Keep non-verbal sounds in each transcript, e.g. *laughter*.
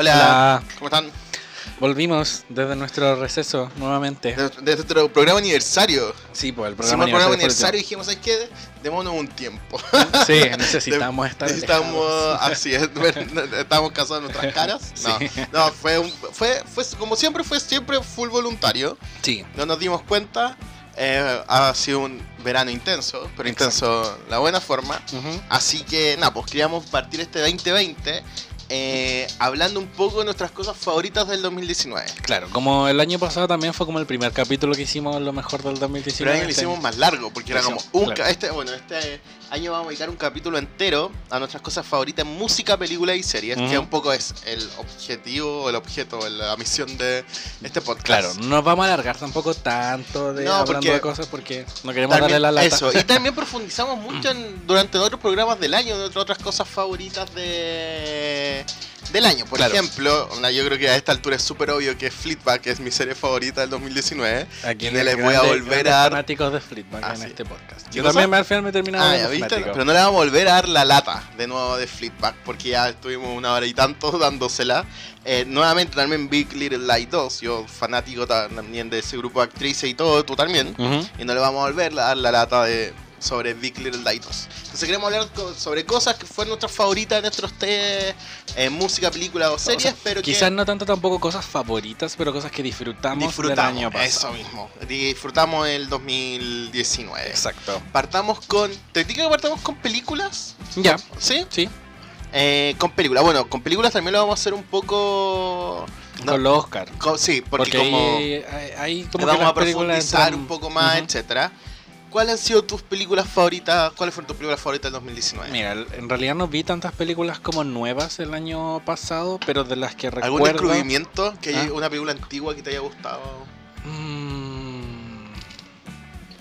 Hola, Hola. ¿cómo están? Volvimos desde nuestro receso nuevamente. Desde desde nuestro programa aniversario. Sí, pues el Hicimos programa el programa aniversario aniversario y dijimos, ¿sabes qué? Démonos un tiempo. *laughs* Sí, necesitamos estar Necesitamos, así es, *laughs* estamos casados en nuestras *laughs* caras. No, Sí. no fue, un- fue, fue, como siempre, fue siempre full voluntario. Sí, No nos dimos cuenta. eh, ha sido un verano intenso, pero intenso la buena forma. ujú, Así que, nada, pues queríamos partir este 2020 eh, hablando un poco de nuestras cosas favoritas del 2019. claro. Como el año pasado también fue como el primer capítulo que hicimos lo mejor del 2019. Pero año lo hicimos más largo, porque era como un... claro. Este, bueno, este año vamos a dedicar un capítulo entero a nuestras cosas favoritas en música, película y series, que un poco es el objetivo, el objeto, la misión de este podcast. Claro, no nos vamos a alargar tampoco tanto de No, hablando porque- de cosas porque no queremos También- darle la lata. Eso, y también *laughs* profundizamos mucho en- durante otros programas del año, de otras cosas favoritas de del año. Por Claro. ejemplo, yo creo que a esta altura es súper obvio que Fleetback es mi serie favorita del 2019. Aquí le les voy a volver a dar- fanáticos de Fleetback Ah, en sí. este podcast. ¿Qué Yo también me- al final me he terminado Ah, viste, pero no le vamos a volver a dar la lata de nuevo de Fleetback porque ya estuvimos una hora y tanto *laughs* dándosela. Eh, nuevamente también Big Little Lie 2, yo fanático también de ese grupo de actrices y todo, tú también. Y no le vamos a volver a dar la lata de sobre Big Little 2. Entonces queremos hablar sobre cosas que fueron nuestras favoritas de nuestros test, eh, música, película o series, O sea, pero que Quizás no tanto tampoco cosas favoritas, pero cosas que disfrutamos, disfrutamos. del año pasado. Eso mismo. Disfrutamos el 2019. Exacto. Partamos con... ¿Te digo que partamos con películas? Ya, ¿Sí? sí. Eh, con películas. Bueno, con películas también lo vamos a hacer un poco. no, Con los Oscar. co- sí, porque, Porque, como ahí, hay como que vamos a películas profundizar entran- un poco más, Ujú. etcétera. ¿Cuáles han sido tus películas favoritas? ¿Cuáles fueron tus películas favoritas del 2019? Mira, en realidad no vi tantas películas como nuevas el año pasado, pero de las que ¿Algún recuerdo... descubrimiento? ¿Que haya Ah. una película antigua que te haya gustado? Mm,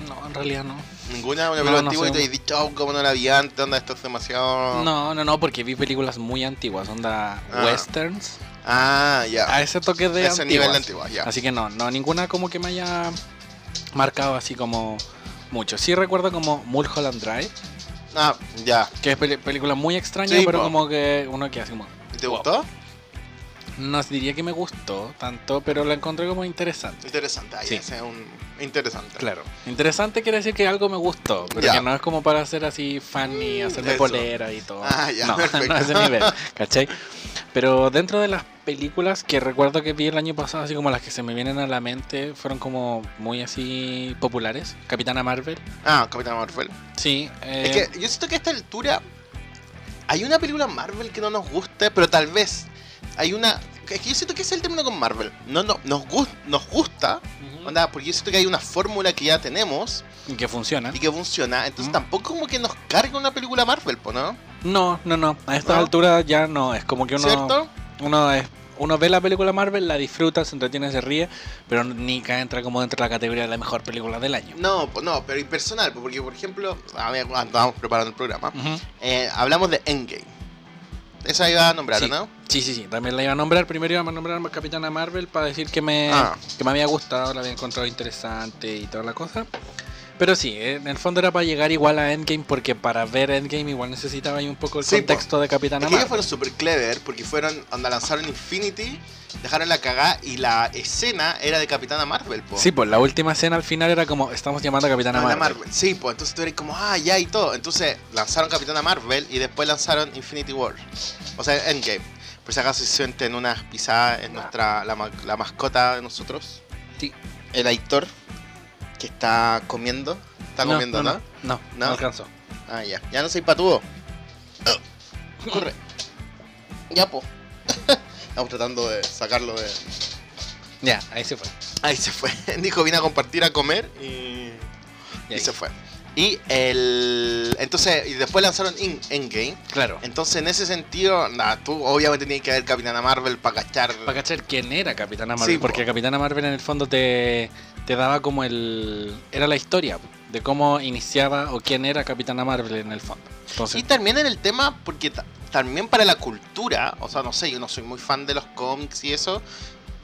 No, en realidad no. ¿Ninguna? ¿Una película no antigua sé. y te hayas dicho, oh, cómo no la vi antes? ¿Dónde esto es demasiado.? No, no, no, porque vi películas muy antiguas, onda Ah. westerns, Ah, ya. a ese toque de Ese antiguas. nivel de antigua, ya. Así que no, no, ninguna como que me haya marcado así como mucho. Sí recuerdo como Mulholland Drive, Ah, ya. que es película muy extraña, Sí, pero po. como que uno que como... ¿Y ¿Te Wow. gustó? No diría que me gustó tanto, pero la encontré como interesante. Interesante. Ahí Sí. es un. Interesante. Claro. Interesante quiere decir que algo me gustó, pero Ya. que no es como para ser así fan y hacerme Eso. polera y todo. Ah, ya, no, *laughs* perfecto. no ese nivel, ¿cachai? Pero dentro de las películas que recuerdo que vi el año pasado, así como las que se me vienen a la mente, fueron como muy así populares. Capitana Marvel. Ah, Capitán Marvel. Sí. eh, Es que yo siento que a esta altura hay una película Marvel que no nos guste, pero tal vez hay una. Es que yo siento que ese es el término con Marvel. No, no, nos, gus- nos gusta, ujú, onda, porque yo siento que hay una fórmula que ya tenemos y que funciona. y que funciona. Entonces Ujú. tampoco como que nos carga una película Marvel, ¿no? No, no, no. A estas ¿No? alturas ya no. Es como que uno. ¿Cierto? Uno es. Uno ve la película Marvel, la disfruta, se entretiene, se ríe, pero ni cae entra como dentro de la categoría de la mejor película del año. No, no, pero impersonal, po, porque por ejemplo, cuando estábamos preparando el programa, Ujú. eh, hablamos de Endgame. Esa iba a nombrar, Sí. ¿no? Sí, sí, sí. También la iba a nombrar. Primero iba a nombrar a Capitana Marvel para decir que me, Ah. que me había gustado, la había encontrado interesante y toda la cosa. Pero sí, en el fondo era para llegar igual a Endgame porque para ver Endgame igual necesitaba ahí un poco el Sí, po. contexto de Capitana Es que ellos Marvel. fueron super clever porque fueron donde lanzaron Infinity, dejaron la cagada y la escena era de Capitana Marvel, po. Sí, pues la última escena al final era como, estamos llamando a Capitana Marvel. Marvel. Sí, pues entonces tú eres como, ah, ya y todo. Entonces lanzaron Capitana Marvel y después lanzaron Infinity War. O sea, Endgame. Por si acaso se sienten unas pisadas en nuestra, la, ma- la mascota de nosotros. Sí. El Aitor, que está comiendo. Está comiendo, ¿no? No, no, no ¿No? alcanzó. Ah, ya. Ya no soy patudo. *laughs* Corre. Ya, po. *laughs* Estamos tratando de sacarlo de. Ya, ahí se fue. Ahí se fue. *laughs* Dijo, vine a compartir a comer y. Y se fue. Y el. Entonces, y después lanzaron In- Endgame. Claro. Entonces, en ese sentido, nada, tú obviamente tenías que ver Capitana Marvel para cachar. Para cachar quién era Capitana Marvel, Sí, po. porque Capitana Marvel en el fondo te, te daba como el... Era la historia de cómo iniciaba o quién era Capitana Marvel en el fondo. Entonces, Y también en el tema, porque ta- también para la cultura, o sea, no sé, yo no soy muy fan de los cómics y eso,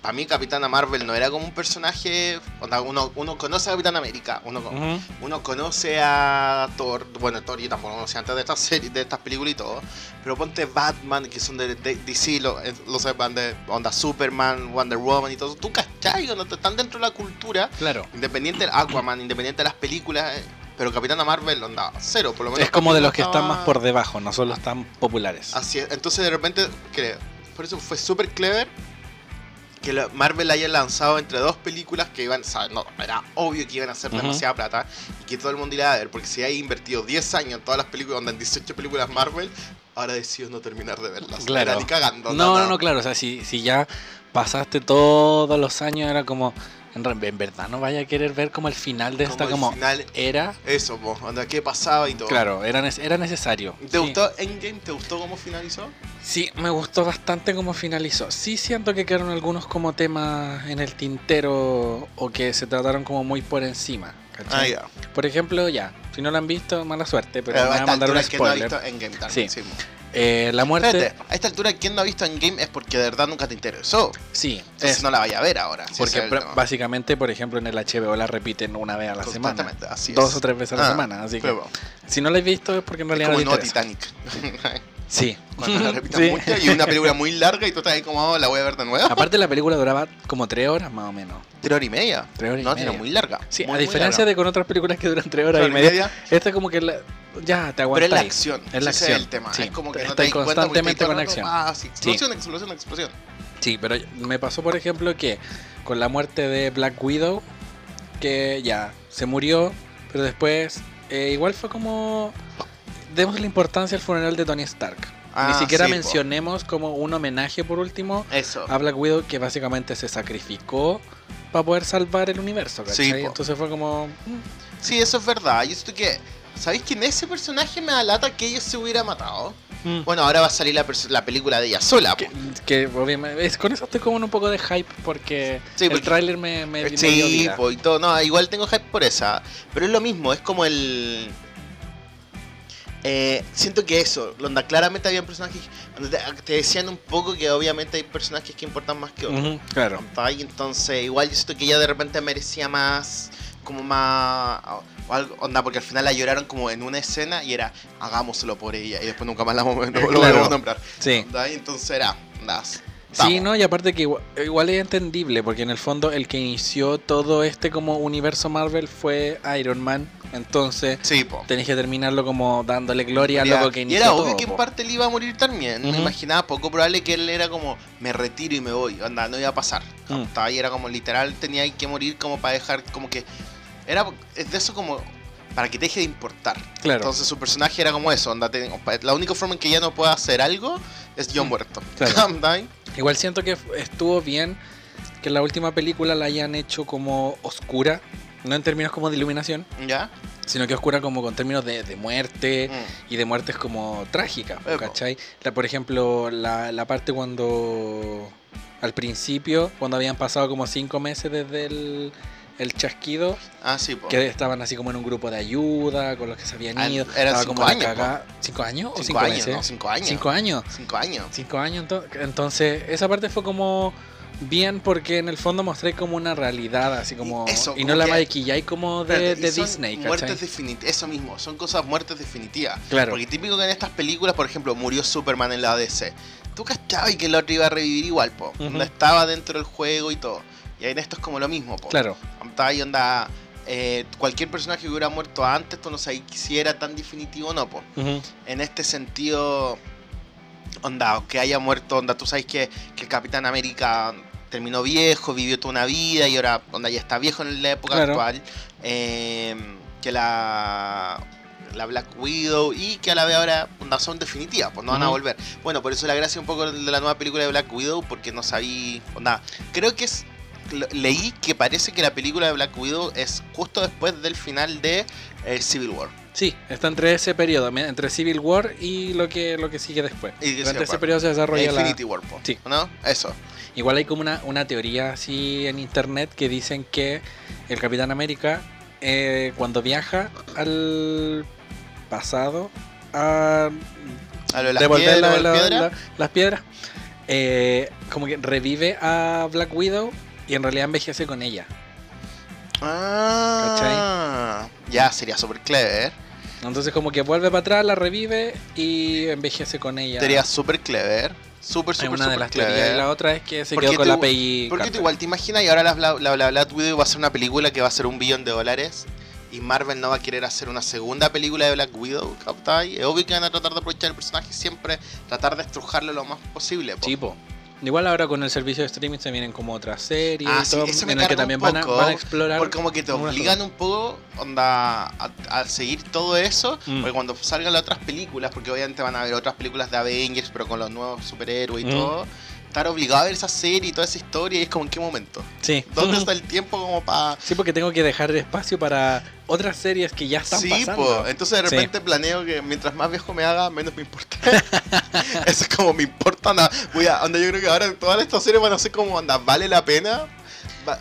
para mí Capitana Marvel no era como un personaje, uno, uno conoce a Capitán América, uno, Ujú. uno conoce a Thor, bueno, Thor yo tampoco lo conocía antes de estas series, de estas películas y todo, pero ponte Batman, que son de, de DC, lo- eh, los de onda Superman, Wonder Woman y todo, tú cachai, onda, están dentro de la cultura, Claro. independiente de Aquaman, independiente de las películas, eh, pero Capitana Marvel, onda, cero, por lo menos. Es como de los que estaba- están más por debajo, no son los tan populares. Así es. Entonces de repente, creo, por eso fue súper clever que la- Marvel haya lanzado entre dos películas que iban, o sea, no, era obvio que iban a hacer Ujú. demasiada plata y que todo el mundo iba a ver, porque si hay invertido 10 años en todas las películas, donde en 18 películas Marvel, ahora decido no terminar de verlas. Claro. Era ni cagando. No, no, no, claro. O sea, si, si ya pasaste todos los años, era como. En, verdad, no vaya a querer ver como el final de esta el como final, era. eso, po, onda, qué pasaba y todo. Claro, era, era necesario. ¿Te Sí. gustó Endgame? ¿Te gustó cómo finalizó? Sí, me gustó bastante cómo finalizó. Sí siento que quedaron algunos como temas en el tintero o que se trataron como muy por encima. Ah, ya. Por ejemplo, ya, si no lo han visto, mala suerte, pero, Pero me voy a esta mandar un altura, ¿quién no ha spoiler. visto Endgame también? Sí. Sí. Eh, la muerte... Espérate, a esta altura, quien no ha visto Endgame es porque de verdad nunca te interesó. Sí, Entonces es- no la vaya a ver ahora. si porque es básicamente, por ejemplo, en el HBO la repiten una vez a la semana. Así Dos es. o tres veces a la Ah, semana. Así que pero si no la he visto es porque en es realidad como no no. Titanic. *laughs* Sí. Cuando la repitan Sí. mucho y una película muy larga y tú estás ahí como, oh, la voy a ver de nuevo. Aparte la película duraba como tres horas más o menos. Tres horas y media. Tres horas y no, media. tiene muy larga. Sí, muy, a diferencia larga. de con otras películas que duran tres horas y media, esta como que la- ya te Pero aguantas. es la acción. Es la acción, el tema. sí. Es como que no te constantemente con acción. ah, sí, explosión, explosión, explosión. Sí, pero me pasó por ejemplo que con la muerte de Black Widow, que ya se murió, pero después eh, igual fue como demos la importancia al funeral de Tony Stark. Ah, Ni siquiera sí, po. mencionemos como un homenaje por último Eso. a Black Widow que básicamente se sacrificó para poder salvar el universo, ¿cachai? Sí. Entonces fue como... mm, Sí, eso es verdad. Yo estoy que. ¿Sabéis que en ese personaje me da lata que ella se hubiera matado? mm. Bueno, ahora va a salir la, la película de ella sola. que, obviamente es, con eso estoy como en un poco de hype porque Sí, el porque- tráiler me, me, me dio Sí, vida. po, y todo. No, igual tengo hype por esa. Pero es lo mismo, es como el. Eh, siento que eso, onda, claramente había personajes te, te decían un poco que obviamente hay personajes que importan más que otros. Ujú, claro. ¿cachai? Entonces, igual yo siento que ella de repente merecía más, como más, o algo, onda, porque al final la lloraron como en una escena y era, hagámoslo por ella, y después nunca más la vamos- a nombrar. Sí. ¿cachai? Entonces era, Sí, no, y aparte que igual, igual es entendible, porque en el fondo el que inició todo este como universo Marvel fue Iron Man, entonces Sí, tenés que terminarlo como dándole gloria al Era- loco que y inició era todo. obvio que en po. parte él iba a morir también. Me Ujú. imaginaba poco probable que él era como, me retiro y me voy. Onda, no iba a pasar. Mm. Estaba ahí, era como literal, tenía que morir como para dejar, como que. Era de eso como. Para que te deje de importar. Claro, Entonces su personaje era como eso. Onda, te- la única forma en que ya no pueda hacer algo es John Mm, muerto. claro. *laughs* Igual siento que estuvo bien que la última película la hayan hecho como oscura, no en términos como de iluminación, ¿Ya? sino que oscura como con términos de, de muerte Mm. y de muertes como trágicas. ¿cachai? La, por ejemplo, la, la parte cuando al principio, cuando habían pasado como cinco meses desde el, el chasquido, Ah, sí, po. que estaban así como en un grupo de ayuda, con los que se habían Ah, ido. eran cinco como años. ¿Cinco años o Cinco cinco, años? ¿no? Cinco años. Cinco años. Cinco años. Cinco años, ento- entonces esa parte fue como bien porque en el fondo mostré como una realidad, así como... Y eso, y no como la maquillay como de, Espérate, de Disney, Muertes definitivas. Eso mismo, son cosas muertes definitivas. Claro. Porque típico que en estas películas, por ejemplo, murió Superman en la DC. Tú cachabas y que el otro iba a revivir igual, po. Onda estaba dentro del juego y todo. Y en esto es como lo mismo, po. Claro, ahí, onda. eh, cualquier personaje que hubiera muerto antes, tú no sabes si era tan definitivo o no, po. ujú, En este sentido, onda, que haya muerto, onda, tú sabes que, que el Capitán América terminó viejo, vivió toda una vida y ahora, onda, ya está viejo en la época Claro. actual. Eh, que la, la Black Widow y que a la vez ahora son definitivas, pues no van a volver. Bueno, por eso la gracia un poco de la nueva película de Black Widow, porque no sabí, onda, creo que es... Leí que parece que la película de Black Widow es justo después del final de eh, Civil War. Sí, está entre ese periodo, entre Civil War y lo que, lo que sigue después. Y Durante se- ese periodo se desarrolla la... Infinity War, po, Sí. ¿no? Eso. Igual hay como una, una teoría así en internet que dicen que el Capitán América eh, cuando viaja al pasado a A lo de las devolver piedras, la- las la- piedras. la- las piedras, eh, como que revive a Black Widow y en realidad envejece con ella. Ah, ya sería super clever. Entonces como que vuelve para atrás, la revive y envejece con ella. Sería super clever. Super, Es super, una de super las clever. teorías. Y la otra es que se Porque quedó con la Peggy Porque tú igual te imaginas y ahora la, la, la, la Black Widow va a ser una película que va a ser un billón de dólares y Marvel no va a querer hacer una segunda película de Black Widow, ¿captai? Es obvio que van a tratar de aprovechar el personaje siempre, tratar de estrujarlo lo más posible. po. Sí, po. Igual ahora con el servicio de streaming se vienen como otras series Ah, y sí, todo, eso me en el que también van a, poco, van a explorar. Porque como que te obligan un poco onda, a, a seguir todo eso. Mm. Porque cuando salgan las otras películas, porque obviamente van a haber otras películas de Avengers, pero con los nuevos superhéroes y Mm. todo, estar obligado a ver esa serie y toda esa historia, y es como en qué momento. Sí. ¿Dónde está el tiempo como para... Sí, porque tengo que dejar espacio para otras series que ya están Sí, pasando. po. entonces de Sí. repente planeo que mientras más viejo me haga, menos me importa. *laughs* Eso es como me importa, onda, voy a, onda, yo creo que ahora todas estas series van a ser como, onda, vale la pena,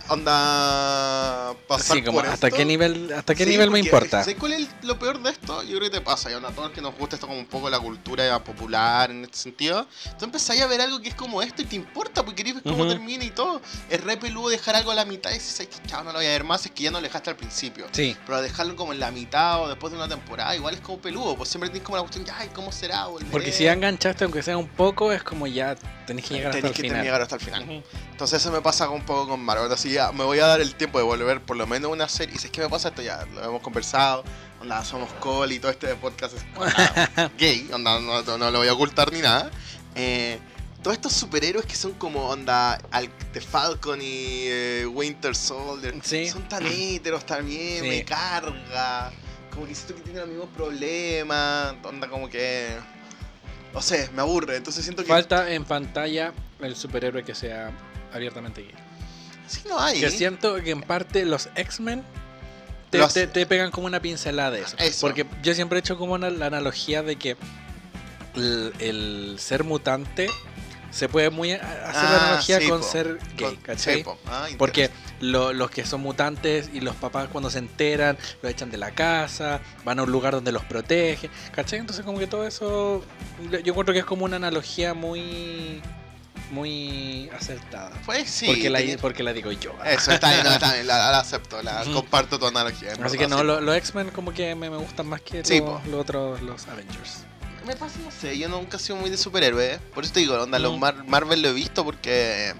onda, pasar Sí, como por hasta esto? qué nivel, hasta qué Sí, nivel me importa. ¿Sabes cuál es lo peor de esto? Yo creo que te pasa, y onda, a todos los que nos gusta esto como un poco la cultura popular en este sentido, tú empezás a ver algo que es como esto y te importa, porque querés ver cómo Ujú. termina y todo. Es re peludo dejar algo a la mitad y dices, "Ay, que chao, no lo voy a ver más, es que ya no lo dejaste al principio. Sí. Pero dejarlo como en la mitad o después de una temporada, igual es como peludo, pues siempre tienes como la cuestión, ay, ¿cómo será? Volveré". Porque si ya enganchaste, aunque sea un poco, es como ya tenés que llegar hasta Tenés el que final. llegar hasta el final. Ujú. Entonces eso me pasa un poco con Marvel. Ya me voy a dar el tiempo de volver por lo menos una serie. Y si es que me pasa esto ya, lo hemos conversado. Onda, somos call y todo este podcast es onda, *laughs* gay. Onda, no, no- no lo voy a ocultar ni nada. Eh, todos estos superhéroes que son como onda Al The Falcon y eh, Winter Soldier Sí. son tan héteros también, Sí. me carga. Como que siento que tienen los mismos problemas. Onda como que. No sé, me aburre. Entonces siento que. Falta en pantalla el superhéroe que sea abiertamente gay. Sí, no hay. Que siento que en parte los X-Men te, Los- te- te pegan como una pincelada de eso. Eso. Porque yo siempre he hecho como una- la analogía de que el, el ser mutante se puede muy hacer la Ah, analogía sí, con po. ser gay, Con- ¿cachai? sí, po. Ah, Porque lo- los que son mutantes y los papás cuando se enteran los echan de la casa, van a un lugar donde los protege, ¿cachai? Entonces como que todo eso yo encuentro que es como una analogía muy muy acertada. Pues sí. porque, la, tenía- porque la digo yo. Eso, está bien, no, está bien, la, la acepto, la comparto tu analogía. Así verdad, que no, sí. lo- los X-Men como que me, me gustan más que Sí, los, otros, los Avengers. Me pasa, no sé, yo nunca he sido muy de superhéroes, por eso te digo, onda, los. Mar- Marvel lo he visto porque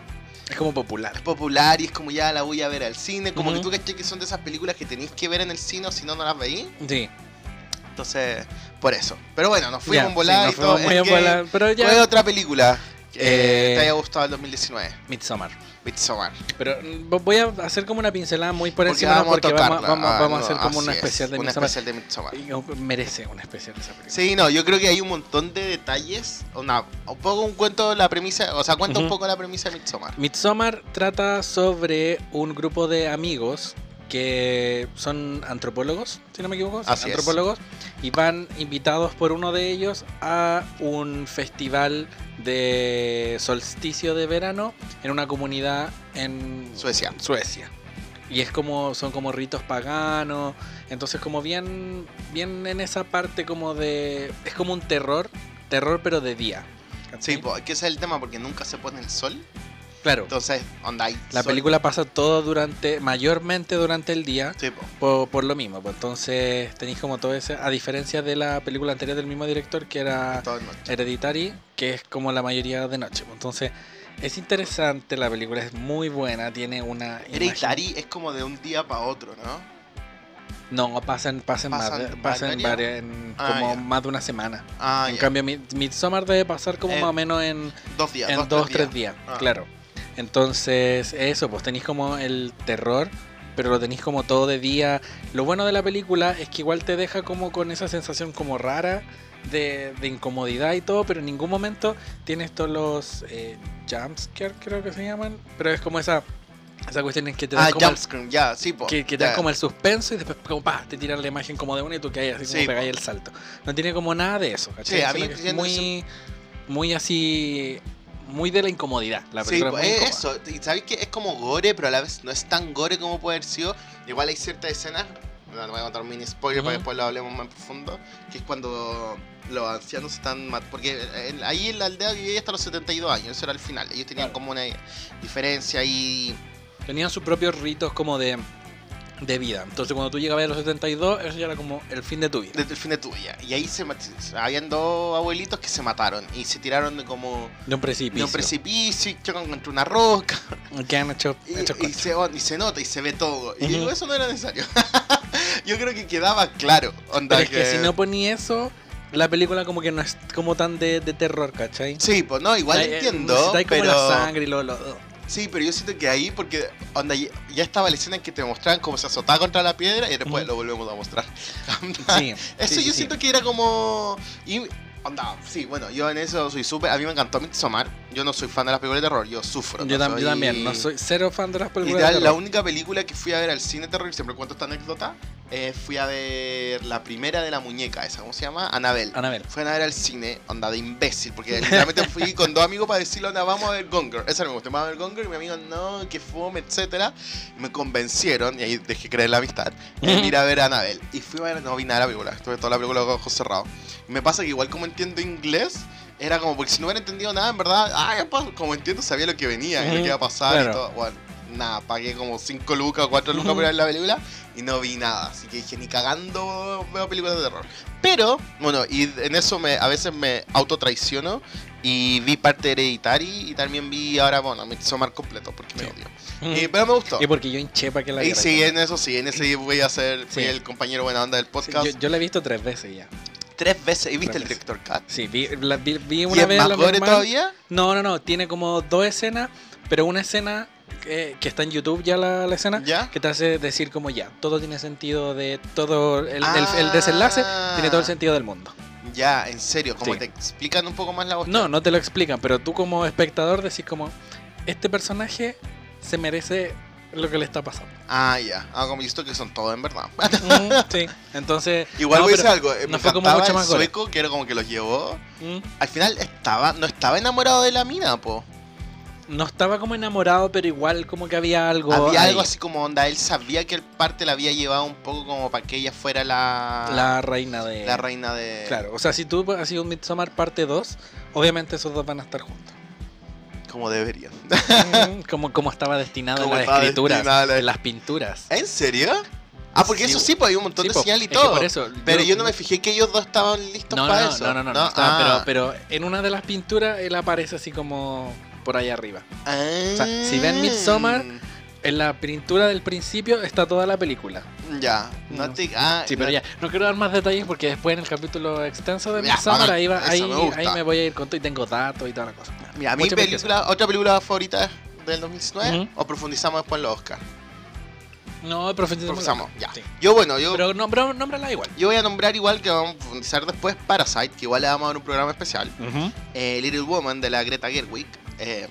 Es como popular. es popular y es como ya la voy a ver al cine, como que tú caché que son de esas películas que tenéis que ver en el cine o si no, no las veís. Sí. Entonces, por eso. Pero bueno, nos fuimos Ya, en volada sí, y nos todo. fuimos muy en volar, pero ¿Cuál es ya otra película Eh, te haya gustado el 2019? Midsommar. Midsommar. Pero mm, vo- voy a hacer como una pincelada muy por Porque encima a porque vamos, Ah, a no, hacer como una es, especial de Una Midsommar. especial de Midsommar. Y, oh, merece una especial esa película. Sí, no, yo creo que hay un montón de detalles. Una, un poco un cuento la premisa, o sea, cuenta un poco la premisa de Midsommar. Midsommar trata sobre un grupo de amigos que son antropólogos, si no me equivoco, es. antropólogos, y van invitados por uno de ellos a un festival de solsticio de verano en una comunidad en Suecia. Suecia. Y es como, son como ritos paganos, entonces como bien, bien en esa parte como de, es como un terror, terror pero de día. ¿cachai? Sí, que ese es el tema porque nunca se pone el sol. Claro. Entonces, onda hay La sol. película pasa todo durante, mayormente durante el día, Sí, por, por lo mismo. entonces tenéis como todo ese, a diferencia de la película anterior del mismo director, que era. Hereditary, que es como la mayoría de noche. entonces es interesante, la película es muy buena, tiene una... imagen- Hereditary es como de un día para otro, ¿no? No, pasan, pasan, más, ¿Pasan varias, en Ah, como más de una semana. Ah, en ya. cambio, Mid- Midsommar debe pasar como Eh, más o menos en, dos días. en dos, dos, tres días, Ah. claro. Entonces, eso, pues tenéis como el terror, pero lo tenéis como todo de día. Lo bueno de la película es que igual te deja como con esa sensación como rara de, de incomodidad y todo, pero en ningún momento tienes todos los eh, jumpscare, creo que se llaman, pero es como esa, esa cuestión en que te dan Ah, como el- sí, po. que, que te dan ya. como el suspenso y después como pa, te tiran la imagen como de una y tú caes así como Sí, pegáis el salto. No tiene como nada de eso, ¿cachai? Sí, a mí es muy, muy así, muy de la incomodidad. La Sí, película po, es muy es incómoda. eso. Y sabéis que es como gore, pero a la vez no es tan gore como puede haber sido. Igual hay ciertas escenas no, no voy a contar un mini spoiler para que después lo hablemos más en profundo, que es cuando los ancianos están mat- porque en- ahí en la aldea vivía hasta los 72 años, eso era el final. Ellos tenían Claro. como una diferencia ahí. Tenían sus propios ritos como de, de vida. Entonces cuando tú llegabas a los 72, eso ya era como el fin de tu vida. el fin de tu vida. Y ahí se habían dos abuelitos que se mataron y se tiraron de como De un de precipicio. un precipicio y chocan contra una roca. Que han hecho, Y, hecho y se, y se nota y se ve todo. Y Ujú. digo, eso no era necesario. *laughs* Yo creo que quedaba claro. Onda Pero es que si no poní eso, la película como que no es como tan de, de terror, ¿cachai? Sí, pues no, igual Ay, eh, entiendo. como pero... la sangre y lo... lo- Sí, pero yo siento que ahí, porque onda, ya, estaba la escena en que te mostraban cómo se azotaba contra la piedra y después lo volvemos a mostrar. *laughs* Sí, Eso sí, yo sí, siento que era como. Y, onda, sí, bueno, yo en eso soy súper. A mí me encantó Midsommar. Yo no soy fan de las películas de terror, yo sufro. Yo, no yo también, no soy cero fan de las películas de la terror. única película que fui a ver al cine terror, y siempre cuento esta anécdota, eh, fui a ver la primera de la muñeca, esa, ¿cómo se llama? Anabel. Anabel. Fui a ver al cine, onda de imbécil, porque literalmente fui *laughs* con dos amigos para decirle, onda, vamos a ver Gonger. Esa me gustó, vamos a ver Gonger, y mi amigo, no, que fome, etcétera. Y me convencieron, y ahí dejé creer la amistad, en ir a ver a Anabel. Y fui a ver, no vi nada de la película, estuve toda la película con los ojos cerrados. Y me pasa que igual como entiendo inglés, era como, porque si no hubiera entendido nada, en verdad, ah, como entiendo, sabía lo que venía y lo que iba a pasar y Claro. todo. Bueno, nada, pagué como 5 lucas o 4 lucas por *laughs* ver la película y no vi nada. Así que dije, ni cagando veo películas de terror. Pero, bueno, y en eso me, a veces me autotraiciono y vi parte de Hereditary y también vi ahora, bueno, Midsommar completo porque me Sí. odio. Mm. Y- pero me gustó. Y porque yo hinché para que la Y sí, en eso sí, en ese voy a ser Sí. el compañero buena onda del Sí, podcast. yo, yo la he visto tres veces ya. Tres veces. ¿Y viste el director cut? Sí, vi, la- vi, vi ¿Y una es vez más lo gore todavía? No, no, no. Tiene como dos escenas, pero una escena que, que está en YouTube ya la, la escena, ¿Ya? que te hace decir como ya, todo tiene sentido de todo el, el- el desenlace, tiene todo el Ah. sentido del mundo. Ya, en serio, como Sí. te explican un poco más la voz. No, no te lo explican, pero tú como espectador decís como, este personaje se merece lo que le está pasando. Ah, ya. Ah, como visto que son todos en verdad. Mm, sí, entonces... *laughs* Igual no, voy a decir algo. eh, no me fue como mucho más gore. sueco que era como que los llevó. mm, Al final estaba, no estaba enamorado de la mina, po. No estaba como enamorado, pero igual como que había algo... había ahí. algo así como onda. Él sabía que el parte la había llevado un poco como para que ella fuera la, La reina de... la reina de. Claro, o sea, si tú has sido un Midsommar parte 2, obviamente esos dos van a estar juntos. Como deberían. Mm, como, como estaba destinado en las escrituras, la- en las pinturas. ¿En serio? Ah, porque Sí, eso sí, pues hay un montón Sí, de señal y todo. por eso, Pero yo no me fijé que ellos dos estaban listos No, para no, eso. no, no, no, no, Ah. pero, pero en una de las pinturas él aparece así como por ahí arriba. Ah. sea, si ven Midsommar, En la pintura del principio está toda la película. Ya. No te. Ah, Sí, pero no- ya, no quiero dar más detalles porque después en el capítulo extenso de Ya, Midsommar ahí, va, eso ahí, me gusta. ahí me voy a ir con todo y tengo datos y toda la cosa. Mira, mi película, otra película favorita del 2019 Ujú. o profundizamos después en los Oscars. No, profundizamos. Profundizamos, ya. Sí. Yo bueno, yo Pero no, pero nómbrala igual. yo voy a nombrar igual que vamos a profundizar después Parasite, que igual le vamos a dar un programa especial. Eh, Little Woman de la Greta Gerwig. Eh,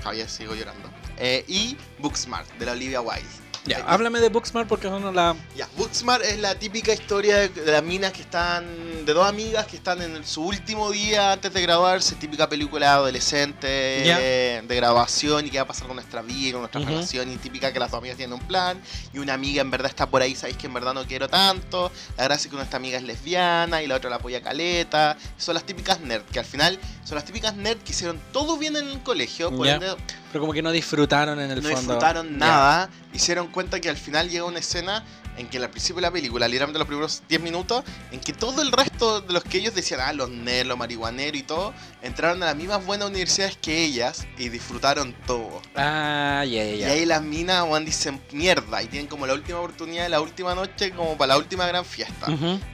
todavía sigo llorando. Eh, y Booksmart de la Olivia Wilde. Ya, Eh, háblame de Booksmart porque es una de las Ya, Booksmart es la típica historia de, de las minas que están, de dos amigas que están en su último día antes de graduarse, típica película adolescente Ya. eh, de graduación y qué va a pasar con nuestra vida, con nuestra Ujú. relación y típica que las dos amigas tienen un plan y una amiga en verdad está por ahí, sabéis que en verdad no quiero tanto, la gracia es que nuestra amiga es lesbiana y la otra la apoya caleta, son las típicas nerd, que al final son las típicas nerd que hicieron todo bien en el colegio, por Ya. ende Pero como que no disfrutaron en el no fondo. disfrutaron Ya. nada, hicieron cuenta que al final llega una escena en que al principio de la película, literalmente los primeros 10 minutos, en que todo el resto de los que ellos decían, ah, los nerds, los marihuaneros y todo, entraron a las mismas buenas universidades que ellas y disfrutaron todo. Ah, ya, ya, Y ahí las minas Juan dicen mierda y tienen como la última oportunidad de la última noche como para la última gran fiesta.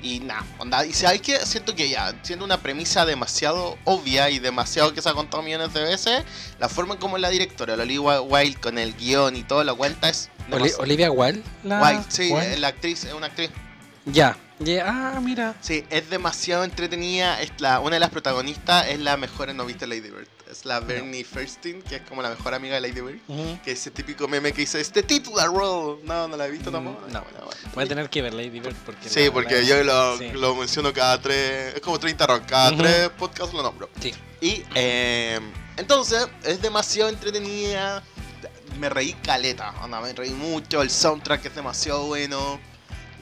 Y nada, onda, y sabes que siento que ya, siendo una premisa demasiado obvia y demasiado que se ha contado millones de veces, la forma en como la directora, la Olivia Wilde, con el guion y todo lo cuenta es Oli- Olivia Wilde. La... Wilde, sí, Wilde. la actriz, es una actriz. Ya. ya. Ah, mira. Sí, es demasiado entretenida. Es la, una de las protagonistas es la mejor en No viste Lady Bird. Es la Bernie Fairstein, que es como la mejor amiga de Lady Bird. Ujú. Que es ese típico meme que dice, este titular role. No, no la he visto Mm, tampoco. no. Bueno, bueno. Voy a tener que ver Lady Bird porque. Sí, la- porque la- yo lo, sí. lo menciono cada tres. Es como 30 rock. Cada Ujú. tres podcasts lo nombro. Sí. Y eh, entonces es demasiado entretenida. Me reí caleta, onda, me reí mucho. El soundtrack es demasiado bueno.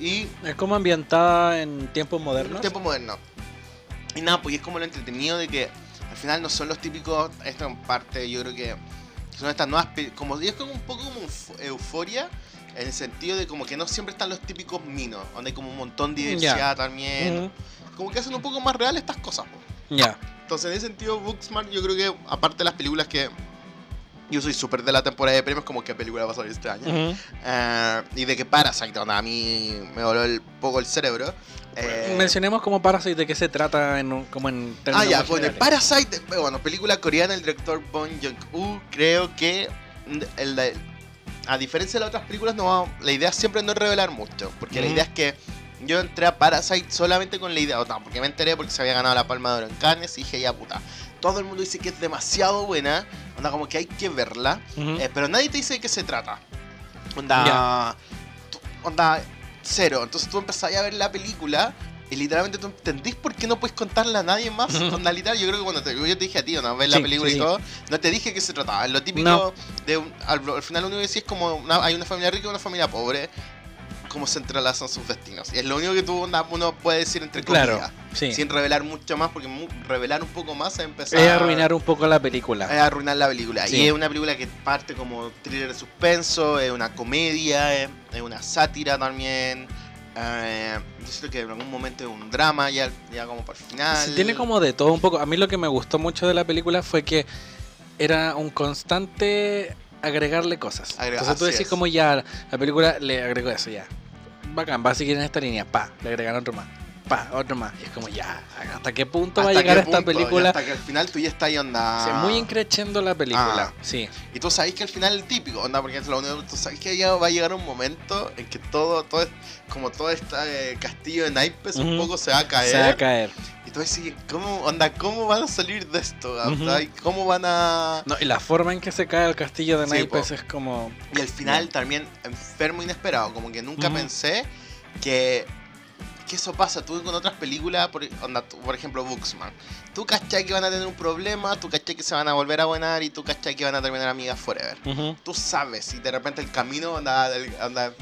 Y Es como ambientada en tiempos modernos. tiempo moderno. Y nada, pues y es como lo entretenido de que al final no son los típicos, esto en parte yo creo que son estas nuevas, como y es como un poco como euf- euforia, en el sentido de como que no siempre están los típicos minos, donde hay como un montón de diversidad Ya. también, como que hacen un poco más real estas cosas. po. Ya. Entonces en ese sentido Booksmart yo creo que aparte de las películas que yo soy súper de la temporada de premios, como qué película va a salir este año. Eh, y de que Parasite, onda, a mí me voló el poco el cerebro. Eh, Mencionemos como Parasite de qué se trata en como en Ah, términos ya, más bueno, el generales. Parasite, eh, bueno, película coreana, el director Bong Joon-ho, creo que mm, el de- a diferencia de las otras películas, no la idea siempre no es revelar mucho, porque la idea es que yo entré a Parasite solamente con la idea, o no, porque me enteré porque se había ganado la Palma de Oro en Cannes y dije, ya puta, todo el mundo dice que es demasiado buena, onda como que hay que verla, Ujú. eh, pero nadie te dice de qué se trata. Onda, tú- onda cero, entonces tú empezás a ver la película y literalmente tú entendís por qué no puedes contarle a nadie más. Onda, literal, yo creo que cuando te, yo te dije a ti, ¿no? La Sí, película sí, y todo, no te dije que se trataba. Lo típico No. de un- al, al final que decís es como una- hay una familia rica y una familia pobre, cómo se entrelazan sus destinos. Y es lo único que tú, uno puede decir entre Claro, comillas. sí. Sin revelar mucho más, porque revelar un poco más es empezar Es arruinar un poco la película. es arruinar la película. Sí. Y es una película que parte como thriller de suspenso, es una comedia, es, es una sátira también. Eh, yo siento que en algún momento es un drama, ya, ya como para el final. Sí, tiene como de todo un poco. A mí lo que me gustó mucho de la película fue que era un constante agregarle cosas. Agrega- Entonces tú decís es. como ya, la película le agregó eso ya. Bacán, va a seguir en esta línea. Pa, le agregaron otro más. Pa, otro más. Y es como ya, ¿hasta qué punto va a ¿Hasta llegar esta punto? Y película? Hasta que al final tú ya estás ahí onda. Sí, muy increchendo la película. Ah. Sí. Y tú sabes que al final el típico, onda, porque es lo único, tú sabes que ya va a llegar un momento en que todo, todo como todo este castillo de naipes un poco se va a caer. Se va a caer. Y tú decís, ¿cómo, onda, ¿cómo van a salir de esto? ¿Cómo van a...? No, y la forma en que se cae el castillo de Sí, naipes po. es como. Y al final también enfermo inesperado, como que nunca pensé que, que eso pasa. Tú con otras películas, por, onda, tú, por ejemplo Booksman, tú cachai que van a tener un problema, tú cachai que se van a volver a buenar y tú cachai que van a terminar amigas forever. Ujú. Tú sabes, y de repente el camino anda... anda,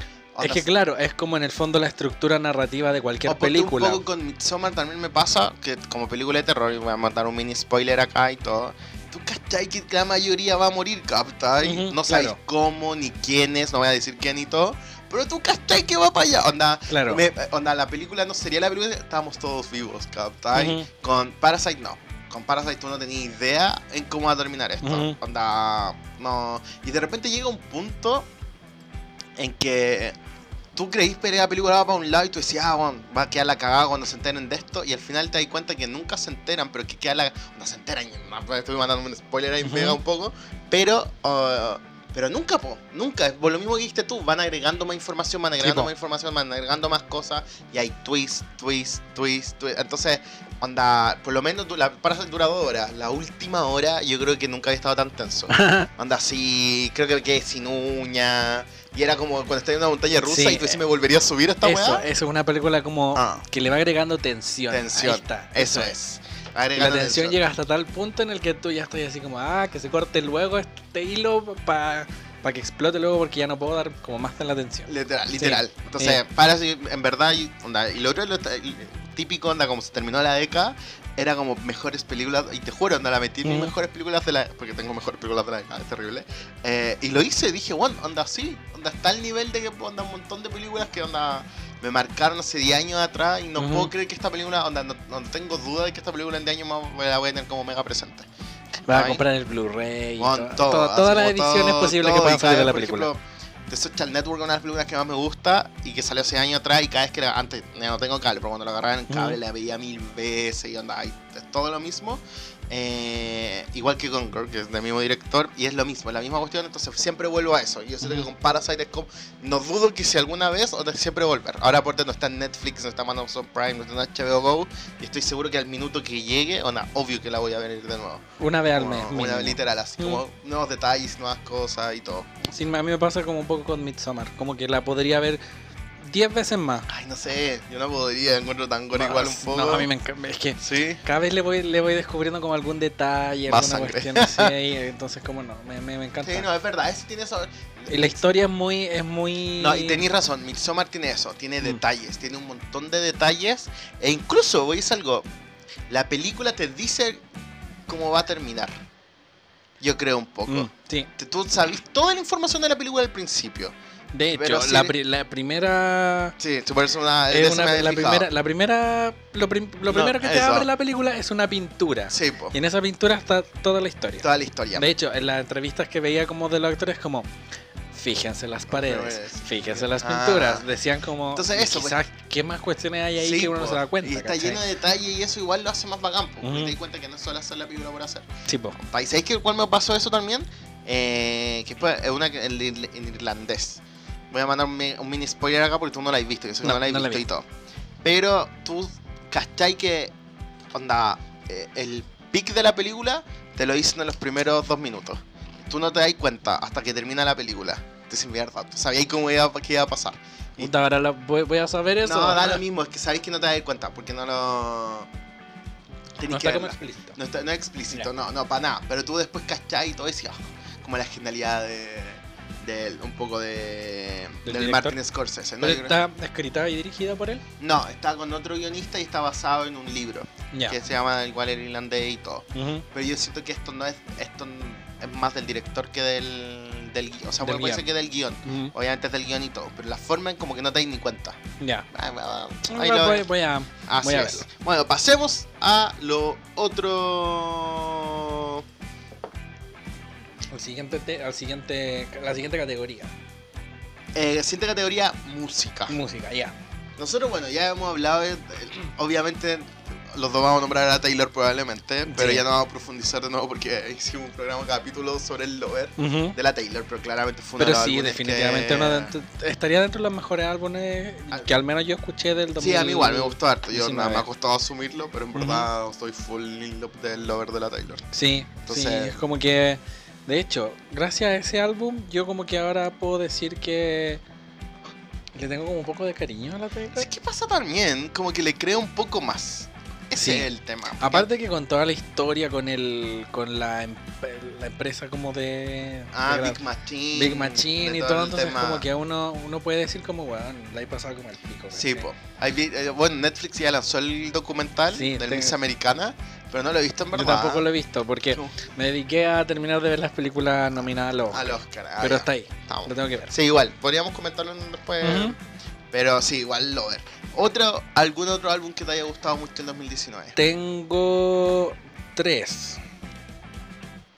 Es que claro, es como en el fondo la estructura narrativa de cualquier o película. Un poco con Midsommar también me pasa que como película de terror, y voy a mandar un mini spoiler acá y todo. Tú cachai que la mayoría va a morir, ¿cachai? Ujú, no sabes claro. cómo, ni quiénes, no voy a decir quién y todo. Pero tú cachai que va para allá. Onda, Claro. me- onda, la película no sería la película, estábamos todos vivos, ¿cachai? Ujú. Con Parasite no. Con Parasite tú no tenías idea en cómo va a terminar esto. Ujú. Onda, no. Y de repente llega un punto en que tú creís que la película va para un lado y tú decías, ah, bueno, va a quedar la cagada cuando se enteren de esto. Y al final te das cuenta que nunca se enteran, pero que queda la. No se enteran, estoy mandando un spoiler ahí, Ujú. pega un poco. Pero. uh, pero nunca, po, nunca. Por lo mismo que dijiste tú, van agregando más información, van agregando más información, van agregando más cosas. Y hay twist, twist, twist, twist. Entonces, onda, por lo menos la Parasite dura dos horas. La última hora yo creo que nunca había estado tan tenso. *laughs* Anda así, creo que quedé sin uña. Y era como cuando estás en una montaña rusa Sí, y tú decís, ¿me volvería a subir a esta Eso, weá? eso es una película como Ah. que le va agregando tensión. Tensión. Ahí está. Eso es. La tensión llega hasta tal punto en el que tú ya estás así como, ah, que se corte luego este hilo para que explote luego porque ya no puedo dar como más de la tensión. Literal, literal. Sí. Entonces, Eh. para si- en verdad, y, onda, y lo otro, lo, y- típico, onda, como se terminó la década, era como mejores películas, y te juro, onda, la metí en mis Mm. mejores películas de la porque tengo mejores películas de la década, es terrible. Eh, y lo hice, dije, bueno, onda, sí, onda, está al nivel de que, onda, un montón de películas que, onda, me marcaron hace 10 años atrás, y no puedo creer que esta película, onda, no, no tengo duda de que esta película en 10 años más la voy a tener como mega presente. Vas a comprar el Blu-ray así todas las ediciones posibles que puedan salir de la película. ejemplo, The Social Network es una de las películas que más me gusta y que salió hace años atrás y cada vez que la, antes ya no tengo cable, pero cuando la agarraba en cable Ujú. la veía mil veces y onda, y es todo lo mismo. Eh, igual que Girl, que es del mismo director, y es lo mismo, es la misma cuestión, entonces siempre vuelvo a eso. Y yo siento que con Parasite es como, no dudo que si alguna vez, o de siempre volver. Ahora por no está en Netflix, no está en Amazon Prime, no está en HBO Go, y estoy seguro que al minuto que llegue, obvio que la voy a ver de nuevo. Una vez al mes. una mínimo. literal, así Mm. como nuevos detalles, nuevas cosas y todo. Sí, a mí me pasa como un poco con Midsommar. Como que la podría ver 10 veces más. Ay, no sé, yo no podría, encuentro tan gore igual un poco. No, a mí me encanta. Es que Sí. cada vez le voy, le voy descubriendo como algún detalle, Más alguna sangre. cuestión así *laughs* entonces como no, me, me, me encanta. Sí, no, es verdad, ese tiene eso. Y la historia es muy, es muy... No, y tenéis razón, Midsommar tiene eso, tiene Mm. detalles, tiene un montón de detalles. E incluso, voy a decir algo, la película te dice cómo va a terminar. Yo creo un poco. Mm, sí, Tú sabes toda la información de la película al principio. De hecho, la, pri- la primera... Sí, una... es una- la, fijado. primera, la primera... Lo, prim- lo No, primero que te eso. abre la película es una pintura. Sí, po. Y en esa pintura está toda la historia. Toda la historia. De hecho, en las entrevistas que veía como de los actores, como, fíjense las paredes, fíjense las Ah. pinturas. Decían como, Entonces eso, pues. quizás, ¿qué más cuestiones hay ahí Sí, que uno no se da cuenta? Y está ¿cachai? lleno de detalle y eso igual lo hace más bacán, po, porque te das cuenta que no solo hacer la película por hacer. Sí, po. ¿Y sabéis que cuál me pasó eso también? Eh, que fue una en, irl- en irlandés. Voy a mandar un, mi- un mini spoiler acá porque tú no la has visto, yo sé que no, No, la has no la visto vi. y todo. Pero tú, ¿cachai que onda, eh, el pic de la película te lo dicen en los primeros dos minutos? Tú no te das cuenta hasta que termina la película. Te sin verdad, tú sabías cómo iba, qué iba a pasar. Y- ahora la- voy, voy a saber eso. no, da lo mismo, es que sabéis que no te das cuenta porque no lo... No está como explícito. No, está- no es explícito, Ya. no, no, para nada. Pero tú después cachai y todo y, ah, como la genialidad de, de él, un poco de ¿Del del? Martin Scorsese. ¿no? ¿Pero Yo creo- está escrita y dirigida por él? no, está con otro guionista y está basado en un libro que se llama igual el irlandés y todo. Pero yo siento que esto no es, esto es más del director que del, del guion. O sea, Del puede ser que del guion. Ujú. Obviamente es del guion y todo, pero la forma en como que no te das ni cuenta. Ya. Ah, ah, ah, ahí Voy, lo- voy- voy a... Voy a es. verlo. Bueno, pasemos a lo otro. Al siguiente, te- al siguiente, la siguiente categoría. Eh, siguiente categoría, música. Música, ya. Nosotros, bueno, ya hemos hablado, de- de- obviamente, los dos vamos a nombrar a Taylor probablemente, pero Sí. ya no vamos a profundizar de nuevo porque hicimos un programa capítulo sobre el Lover de la Taylor, pero claramente fue uno Pero de sí, definitivamente que- uno de- estaría dentro de los mejores álbumes Ah. que al menos yo escuché del 2000. Sí, a mí igual, me gustó harto. Yo 19. nada, me ha costado asumirlo, pero en verdad estoy full in love del Lover de la Taylor. Sí, Entonces- sí, es como que, de hecho, gracias a ese álbum, yo como que ahora puedo decir que le tengo como un poco de cariño a la Taylor. Es que pasa también, como que le creo un poco más. Ese Sí. es el tema. porque- Aparte que con toda la historia, con el con la, em- la empresa como de... Ah, de Big Machine. Big Machine de y todo todo, entonces tema. como que uno, uno puede decir como, weón, la he pasado como el pico. Sí, po. Eh, bueno, Netflix ya lanzó el documental Sí, del te- Miss Americana, pero no lo he visto en Yo verdad. tampoco lo he visto porque No, me dediqué a terminar de ver las películas nominadas a los Oscar, Al Oscar. ah, pero ya. está ahí, Estamos. lo tengo que ver. Sí, igual. Podríamos comentarlo después. Pero sí, igual Lover. Otro, ¿Algún otro álbum que te haya gustado mucho en 2019? Tengo tres.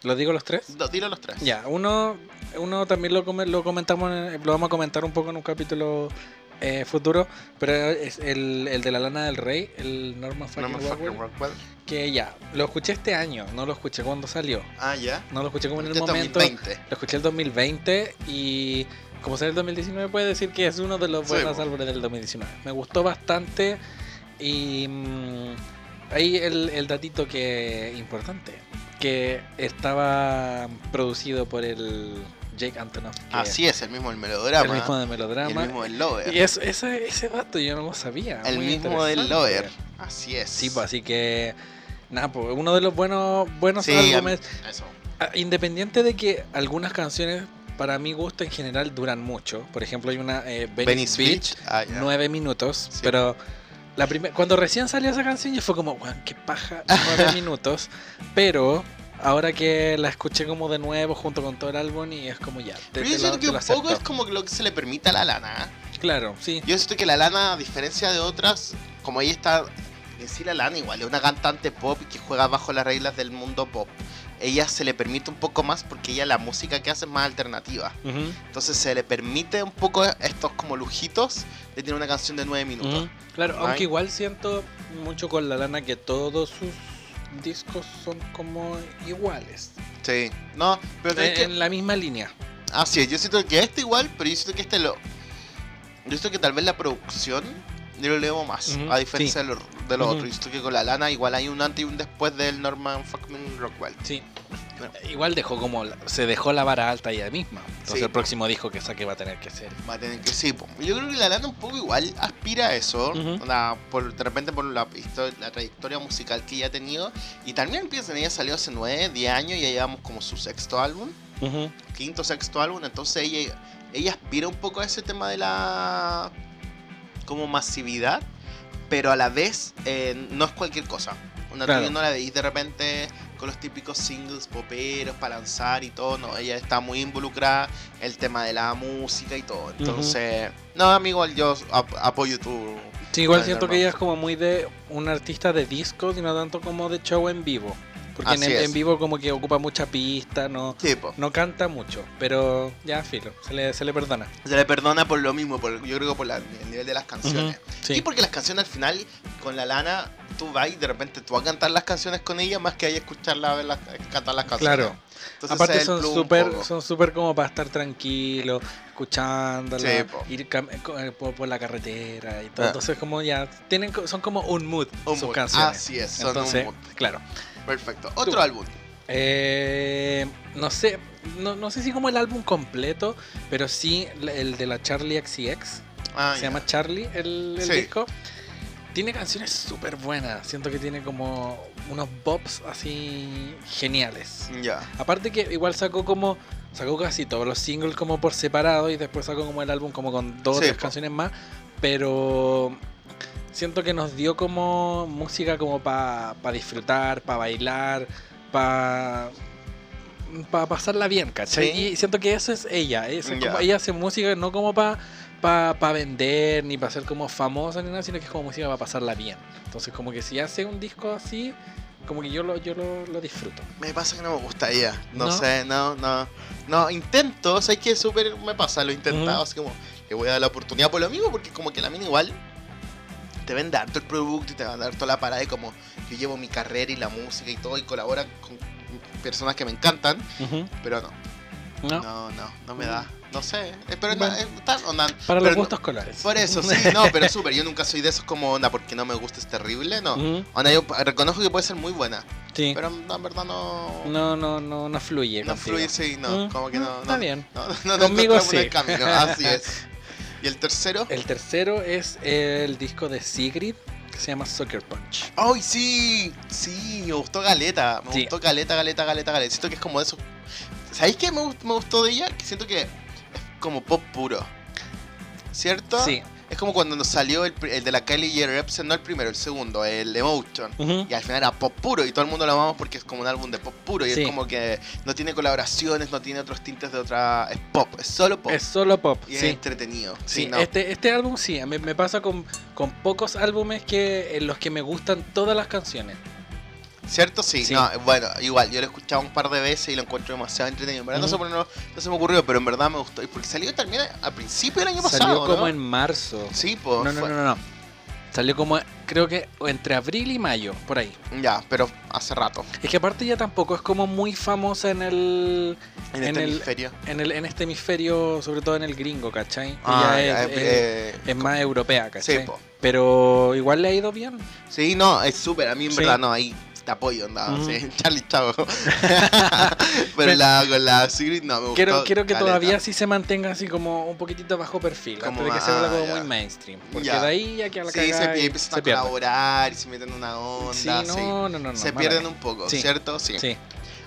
¿Los digo los tres? Do- Dilo los tres. Ya, uno, uno también lo, lo comentamos, en- lo vamos a comentar un poco en un capítulo eh, futuro, pero es el, el de la lana del rey, el Norman fucking Norman Rockwell, fucking Rockwell. que ya, lo escuché este año, no lo escuché cuando salió, Ah, ya. no lo escuché como en el momento, 2020. lo escuché el 2020 y como sale el 2019 puede decir que es uno de los buenos álbumes del 2019. Me gustó bastante y mm, ahí el, el datito que importante, que estaba producido por el Jake Antonoff, Así es, el mismo del el melodrama. mismo de y Melodrama. el mismo del Lover. Y eso, ese, ese dato yo no lo sabía. el mismo del. Lover. Así es. Sí, pues así que nada, pues uno de los buenos buenos Sí, álbumes Eso. Ah, Independiente de que algunas canciones, para mi gusto en general, duran mucho. Por ejemplo, hay una eh, Venice, Venice Beach, Beach. Ah, nueve minutos. Sí. Pero la primer- cuando recién salió esa canción, yo fue como, qué paja, nueve *laughs* minutos. Pero ahora que la escuché como de nuevo junto con todo el álbum, y es como ya. te- Pero yo siento que un poco es como lo que se le permite a la lana. Claro, sí. Yo siento que la lana, a diferencia de otras, como ella está. En sí, la lana igual es una cantante pop y que juega bajo las reglas del mundo pop. Ella se le permite un poco más porque ella la música que hace es más alternativa. Entonces se le permite un poco estos como lujitos de tener una canción de nueve minutos. Claro, aunque igual siento mucho con la lana que todos sus discos son como iguales. Sí. No, pero En, es que. en la misma línea. Así es, yo siento que este igual, pero yo siento que este lo. Yo siento que tal vez la producción yo lo leo más, a diferencia de los de los Ujú. otros. Yo siento que con la lana igual hay un antes y un después del Norman fucking Rockwell. Sí. Igual dejó como. se dejó la vara alta ella misma. Entonces Sí. el próximo disco que saque va a tener que ser. Va a tener que sí. Yo creo que la Lana un poco igual aspira a eso. Ujú. onda, por, de repente por la, trayectoria musical que ella ha tenido. Y también piensan, ella salió hace 9, 10 años y ya llevamos como su sexto álbum. Ujú. Quinto, sexto álbum. Entonces ella, ella aspira un poco a ese tema de la como masividad. Pero a la vez eh, no es cualquier cosa. Una Claro. no la veis de repente con los típicos singles poperos para lanzar y todo. No, ella está muy involucrada en el tema de la música y todo. Entonces, no, amigo, yo ap- apoyo tu. Sí, igual siento que ella es como muy de un artista de discos y no tanto como de show en vivo. Porque en, vivo como que ocupa mucha pista, no, no canta mucho. Pero ya, filo, se le, se le perdona. Se le perdona por lo mismo, por, yo creo que por la- el nivel de las canciones. Sí. Y porque las canciones al final, con la lana, tú vas y de repente tú vas a cantar las canciones con ella más que ahí escucharla verlas, cantar las canciones. Claro. Entonces, Aparte son un súper son súper como para estar tranquilo, escuchándola, Sí, ir co- eh, por, por la carretera y todo. Ah. Entonces como ya tienen son como un mood Un sus mood. canciones. Así es, son un Entonces, mood. claro. Perfecto. Otro Tú. álbum. Eh, no sé, no, no sé si como el álbum completo, pero sí el de la Charlie XCX. Ah, se llama Charlie el, el Sí. disco. Tiene canciones súper buenas. Siento que tiene como unos bops así geniales. Ya. Aparte que igual sacó como sacó casi todos los singles como por separado y después sacó como el álbum como con dos o Sí, tres canciones más, pero siento que nos dio como música como para disfrutar, para bailar, para para pasarla bien, ¿cachai? Sí. Y siento que eso es ella, es como- ella hace música no como para para vender ni para ser como famosa ni nada, sino que es como música para pasarla bien. Entonces como que si hace un disco así, como que yo lo, yo lo, lo disfruto. Me pasa que no me gusta ella. No, ¿No? sé, no, no. No, intento, sé que súper me pasa, lo he intentado, así como le voy a dar la oportunidad por lo mismo, porque como que la mina igual te vende harto el producto y te va a dar toda la parada y como yo llevo mi carrera y la música y todo y colabora con personas que me encantan, pero no, ¿No? no, no, no me da. No sé, eh, pero Bueno. eh, está- onda, Para los no- gustos colores. Por eso, sí, no, pero súper, yo nunca soy de esos como onda porque no me gusta, es terrible, no. Onda, yo reconozco que puede ser muy buena, Sí. pero no, en verdad no... No, no, no, no fluye. No contigo. fluye, sí, no, Mm, como que mm, no. Está no, bien. No, no, no Conmigo sí. el camino, así es. *laughs* ¿Y el tercero? El tercero es el disco de Sigrid que se llama Soccer Punch. ¡Ay, sí! Sí, me gustó Galeta. Me Sí. gustó Galeta, Galeta, Galeta, Galeta. Siento que es como de esos. ¿Sabéis qué me gustó de ella? Que siento que es como pop puro. ¿Cierto? Sí. Es como cuando nos salió el, el de la Kelly Jepsen, no el primero, el segundo, el Emotion. Ujú. Y al final era pop puro y todo el mundo lo amamos porque es como un álbum de pop puro y Sí. es como que no tiene colaboraciones, no tiene otros tintes de otra... Es pop, es solo pop. Es solo pop. y es sí. entretenido. Sí, Sí, no. este, este álbum sí, a mí me pasa con, con pocos álbumes que en los que me gustan todas las canciones. ¿Cierto? Sí, Sí. no, bueno, igual, yo lo he escuchado un par de veces y lo encuentro demasiado entretenido. En verdad no, sé Ujú. por qué no, no se me ocurrió, pero en verdad me gustó. Y porque salió también al principio del año Salió pasado, como ¿no? en marzo. Sí, pues. No, no, fue- no, no, no. Salió como, creo que entre abril y mayo, por ahí. Ya, pero hace rato. Es que aparte ya tampoco es como muy famosa en el... En, En este el- hemisferio. En, el, en este hemisferio, sobre todo en el gringo, ¿cachai? Ah, Ella ya, es, eh, es- eh, es más europea, ¿cachai? sí, po. Pero igual le ha ido bien. Sí, no, es súper. A mí en Sí. verdad no, ahí te apoyo, anda. Ujú. sí, *laughs* Charlie Chavo. *laughs* pero la, con la Sigrid no, me gustó. Quiero, quiero que caleta. todavía sí se mantenga así como un poquitito bajo perfil, Como antes de que se vuelva ah, como ya. muy mainstream. Porque Ya. de ahí ya que a la Sí, se, y empiezan se a pierde. colaborar y se meten en una onda. Sí, sí. no, no, no, no. se pierden un poco, Sí. ¿cierto? Sí. Sí.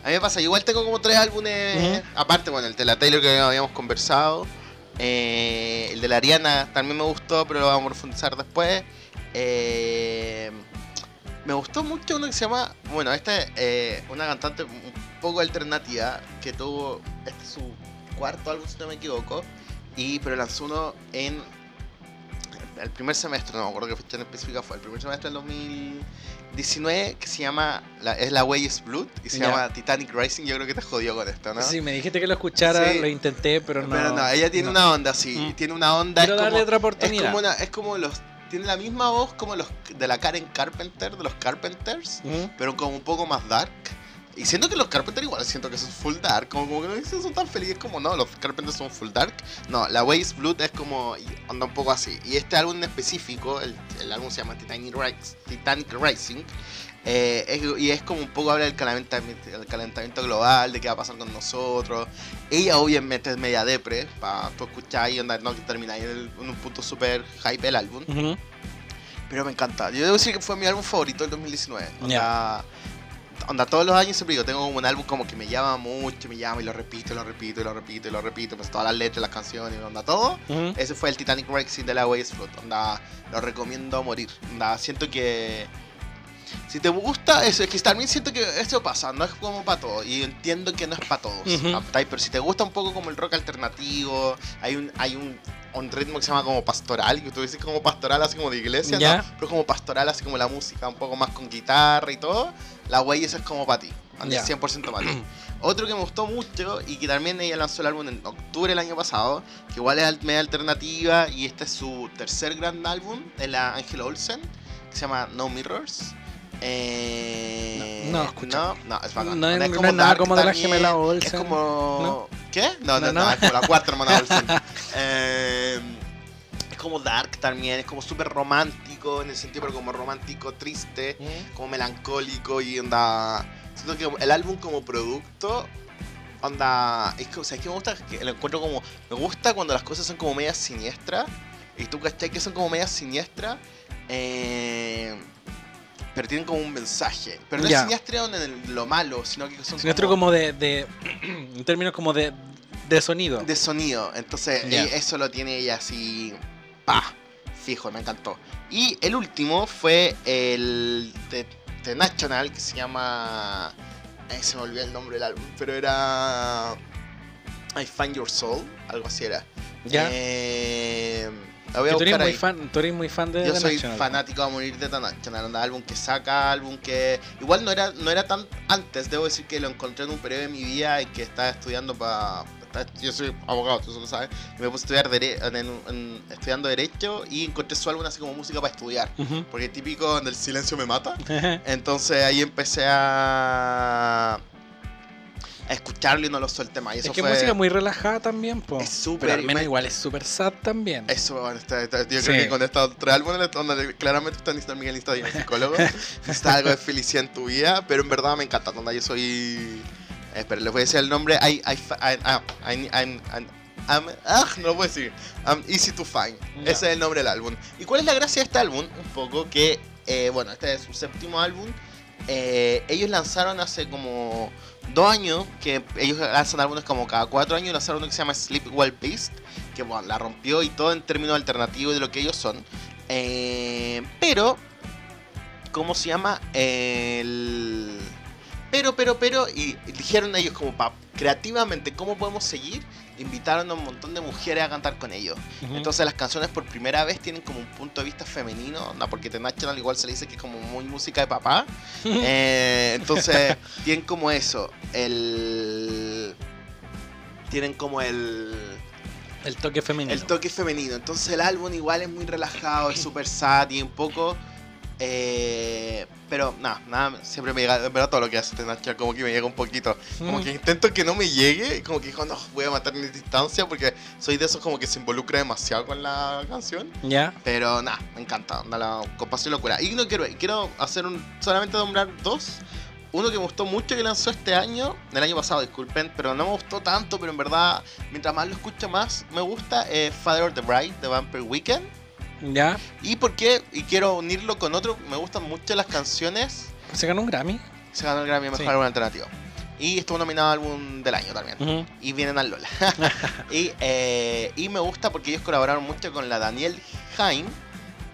A mí me pasa, igual tengo como tres álbumes, aparte, bueno, el de la Taylor que habíamos conversado, eh, el de la Ariana también me gustó, pero lo vamos a profundizar después. Eh, me gustó mucho uno que se llama, bueno, esta es eh, una cantante un poco alternativa que tuvo, este es su cuarto álbum si no me equivoco, y pero lanzó uno en el primer semestre, no me acuerdo qué fecha en específica fue, el primer semestre del 2019, que se llama, la, es La Way is Blood, y se llama Titanic Rising, yo creo que te jodió con esto, ¿no? Sí, me dijiste que lo escuchara, Sí. lo intenté, pero no. Pero no, ella tiene no. una onda, sí, Mm. tiene una onda, Quiero es darle como, otra es oportunidad. como, una- es como los, tiene la misma voz como los de la Karen Carpenter, de los Carpenters, Ujú. pero como un poco más dark. Y siento que los Carpenter igual siento que son full dark. Como, como que no dicen son tan felices como no, los Carpenter son full dark. No, la Waste Blood es como. anda un poco así. Y este álbum en específico, el, el álbum se llama Titanic, Rise- Titanic Rising. Eh, es- y es como un poco habla del calentamiento, el calentamiento global, de qué va a pasar con nosotros. Ella obviamente es media depre, para tú escuchar y onda, no que termináis en, el- en un punto super hype el álbum. Ujú. Pero me encanta. Yo debo decir que fue mi álbum favorito del 2019. Onda, Ya. onda, todos los años siempre digo, tengo como un álbum como que me llama mucho, me llama y lo repito, y lo repito, y lo repito, y lo repito. Pues todas las letras, las canciones, onda, todo. Ujú. Ese fue el Titanic Rising de la Waves Flood. Onda, lo recomiendo a morir. Onda, siento que. Si te gusta, eso es que también siento que esto pasa, no es como para todos. Y entiendo que no es para todos. Ujú. ¿captai? Pero si te gusta un poco como el rock alternativo, hay un, hay un, un ritmo que se llama como pastoral, que tú dices como pastoral así como de iglesia, Ya. ¿no? pero como pastoral así como la música, un poco más con guitarra y todo. La Way esa es como para ti. Ya. 100% para ti. Otro que me gustó mucho y que también ella lanzó el álbum en octubre del año pasado, que igual es media alternativa y este es su tercer gran álbum de la Angela Olsen, que se llama No Mirrors. Eh, No, no, escucha. no, no, es bacán. No es- Es no es nada dark como de la también, gemela Es Olsen. como... ¿Qué? No, no, No, no, no. es como la cuarta hermana *laughs* Olsen. Eh, es como dark también, es como súper romántico, en el sentido pero como romántico, triste como melancólico y onda. Siento que el álbum como producto, onda. Es que, o sea, es que me gusta, que lo encuentro como. Me gusta cuando las cosas son como medias siniestras. Y tú cachai que son como medias siniestras. eh, pero tienen como un mensaje. Pero no Ya. es siniestro en el- lo malo, sino que son Siniestro como de, de *clears throat* en términos como de, de sonido. de sonido. Entonces, eh, eso lo tiene ella así. Pa, fijo, me encantó. Y el último fue el de, de National, que se llama. se me olvidó el nombre del álbum, pero era. I Find Your Soul, algo así era. ya. Eh, la voy a eres buscar muy fan, tú eres muy fan de Yo soy National. fanático a morir de The National, álbum que saca, álbum que igual no era no era tan antes, debo decir que lo encontré en un periodo de mi vida en que estaba estudiando para yo soy abogado, tú eso lo sabes, y me puse a estudiar dere- en- en- estudiando derecho y encontré su álbum así como música para estudiar, porque típico donde el silencio me mata. *laughs* Entonces ahí empecé a a escucharlo y no lo solté más. Y eso es que fue- música muy relajada también, po. Es súper, Pero al menos me- igual es súper sad también. Eso, bueno, está- está- yo Sí. creo que con estos tres álbumes, donde claramente está necesitando Miguel ir al psicólogo, *laughs* necesita algo de felicidad en tu vida, pero en verdad me encanta, donde yo soy... eh, Espera, les voy a decir el nombre, I, I, fi- I- ah, I- I'm- I'm- I'm- ah, no lo puedo decir, I'm Easy to Find, Ya. ese es el nombre del álbum. ¿Y cuál es la gracia de este álbum? Un poco que, eh, bueno, este es su séptimo álbum, eh, ellos lanzaron hace como dos años, que ellos lanzan álbumes como cada cuatro años, lanzaron uno que se llama Sleep Well Beast, que bueno, la rompió y todo en términos alternativos de lo que ellos son. Eh, pero, ¿cómo se llama? El... Pero, pero, pero, y dijeron ellos como, pa, creativamente, ¿cómo podemos seguir? Invitaron a un montón de mujeres a cantar con ellos. Entonces las canciones por primera vez tienen como un punto de vista femenino, ¿no? porque The National igual se le dice que es como muy música de papá. *laughs* Eh, entonces tienen como eso, el... Tienen como el... el toque femenino. El toque femenino. Entonces el álbum igual es muy relajado, es súper sad y un poco... eh, pero nada, nada, siempre me llega, en verdad todo lo que hace The National como que me llega un poquito. Como Mm. que intento que no me llegue, como que dijo, no, voy a matar mi distancia porque soy de esos como que se involucra demasiado con la canción. Ya. Pero nada, me encanta, anda la compasión y locura. Y no quiero, quiero hacer un, solamente nombrar dos. Uno que me gustó mucho que lanzó este año, el año pasado, disculpen, pero no me gustó tanto, pero en verdad, mientras más lo escucho más, me gusta eh, Father of the Bride de Vampire Weekend. Ya. ¿Y por qué? Y quiero unirlo con otro, me gustan mucho las canciones. Se ganó un Grammy. Se ganó el Grammy Mejor Sí. Álbum Alternativo. Y estuvo nominado a Álbum del Año también. Y vienen al Lola. *laughs* y, eh, y me gusta porque ellos colaboraron mucho con la Daniel Haim,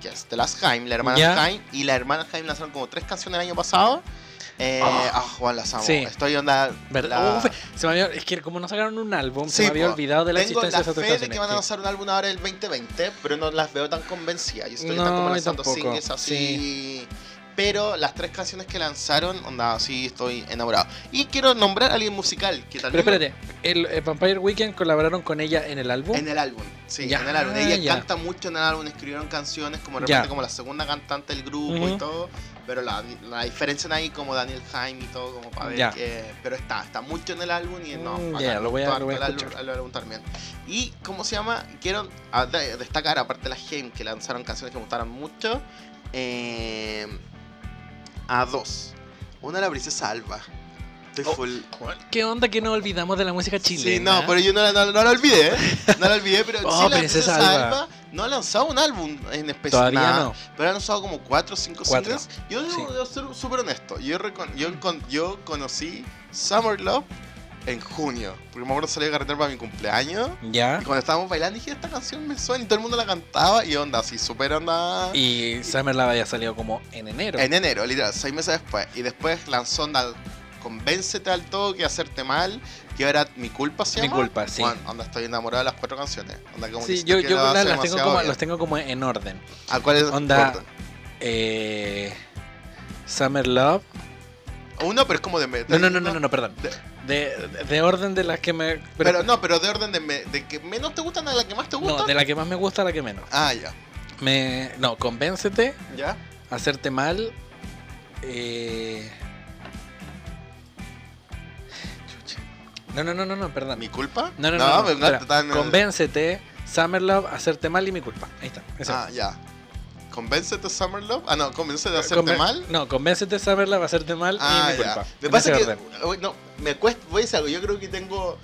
que es de las Haim, la hermana. Haim, y la hermana Haim lanzaron como tres canciones el año pasado. Eh, Ah. ah, Juan, las amo. Sí. Estoy onda. ¿Verdad? la- Uf, se me había, es que como no sacaron un álbum, Sí, se me había olvidado de la Tengo existencia la de fe de que van a que- lanzar un álbum ahora el 2020, pero no las veo tan convencidas. Yo estoy No, están como lanzando singles así. Pero las tres canciones que lanzaron, onda, sí estoy enamorado. Y quiero nombrar a alguien musical que Pero también. espérate, el, el Vampire Weekend colaboraron con ella en el álbum. En el álbum, sí, Ya, en el álbum. Ella ya. canta mucho en el álbum, escribieron canciones como de repente como la segunda cantante del grupo y todo. Pero la, la diferencia ahí como Daniel Jaime y todo, como para ver que. Pero está, está mucho en el álbum y no. Mm, ya, lo voy a- lo voy a álbum también. Y, ¿cómo se llama? Quiero ah, de- destacar, aparte de las Game, que lanzaron canciones que me gustaron mucho, eh, a dos. Una la princesa Alba. Estoy Oh, full. ¿Qué onda que no olvidamos de la música chilena? Sí, no, pero yo no la, no, no la olvidé, ¿eh? No la olvidé, pero *laughs* Oh, sí la Princesa Alba. Alba. no ha lanzado un álbum en especial. Todavía nada, no. Pero ha lanzado como 4 o 5 Cuatro. singles. Yo debo, Sí. debo ser súper honesto. Yo, recon- yo, yo conocí Summer Love en junio. Porque me acuerdo salí a carretera para mi cumpleaños. Ya. Y cuando estábamos bailando dije, esta canción me suena y todo el mundo la cantaba. Y onda, así, súper onda. Y Summer Love había salido como en enero. En enero, literal, seis meses después. Y después lanzó onda, Convéncete al toque, hacerte mal. Que era mi culpa, ¿se Mi llama? culpa, sí. Onda, estoy enamorado de las cuatro canciones. Onda, como Sí, yo, yo la la- las, tengo como, los tengo como en orden. ¿A cuál es Onda- orden? Eh, Summer Love. Uno, pero es como de. me- No, no, no, no, no, no, perdón. De- De, de- de orden de las que me. pero, no, pero de orden de, me- de que menos te gustan a la que más te gusta. no, de la que más me gusta a la que menos. Ah, ya. Me, no, convéncete, ¿Ya? hacerte mal. Eh... No, no, no, no, no, perdón. ¿Mi culpa? No, no, no. no, me espera. encanta, tan- Convéncete, Summer Love, hacerte mal y mi culpa. Ahí está. ese Ah, ya. ¿Convéncete, Summer Love? Ah, no, convéncete de hacerte Conven- mal. No, convéncete, Summer Love, hacerte mal Ah, y mi ya. culpa. Me pasa que. orden. No, me cuesta. Voy a decir algo. Yo creo que tengo.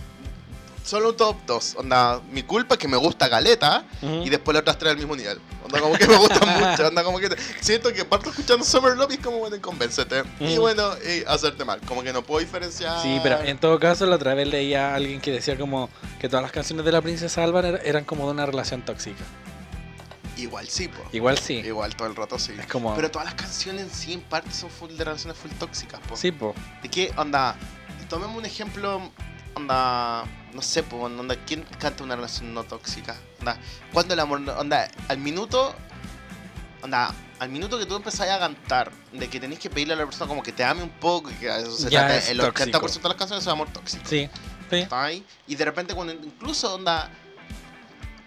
Solo un top 2. Onda, mi culpa que me gusta Galeta. Y después las otras tres al mismo nivel. Onda, como que me gustan *laughs* mucho. Onda, como que te- siento que parto escuchando Summer Love y es como, bueno, convéncete. Y Mm. bueno, y hacerte mal. Como que no puedo diferenciar. Sí, pero en todo caso, la otra vez leía a alguien que decía como que todas las canciones de la princesa Alba er- eran como de una relación tóxica. Igual sí, po. Igual sí. Igual todo el rato sí. Es como. Pero todas las canciones en sí, en parte, son full de relaciones full tóxicas, po. Sí, po. ¿De qué? Onda, tomemos un ejemplo, onda, no sé, po, onda, ¿quién canta una relación no tóxica? Onda, cuando el amor, onda, al minuto, onda, al minuto que tú empezás a cantar, de que tenés que pedirle a la persona como que te ame un poco, que eso se Ya trata, es el tóxico. 80% de las canciones son amor tóxico. Sí. Sí. Y de repente cuando incluso onda.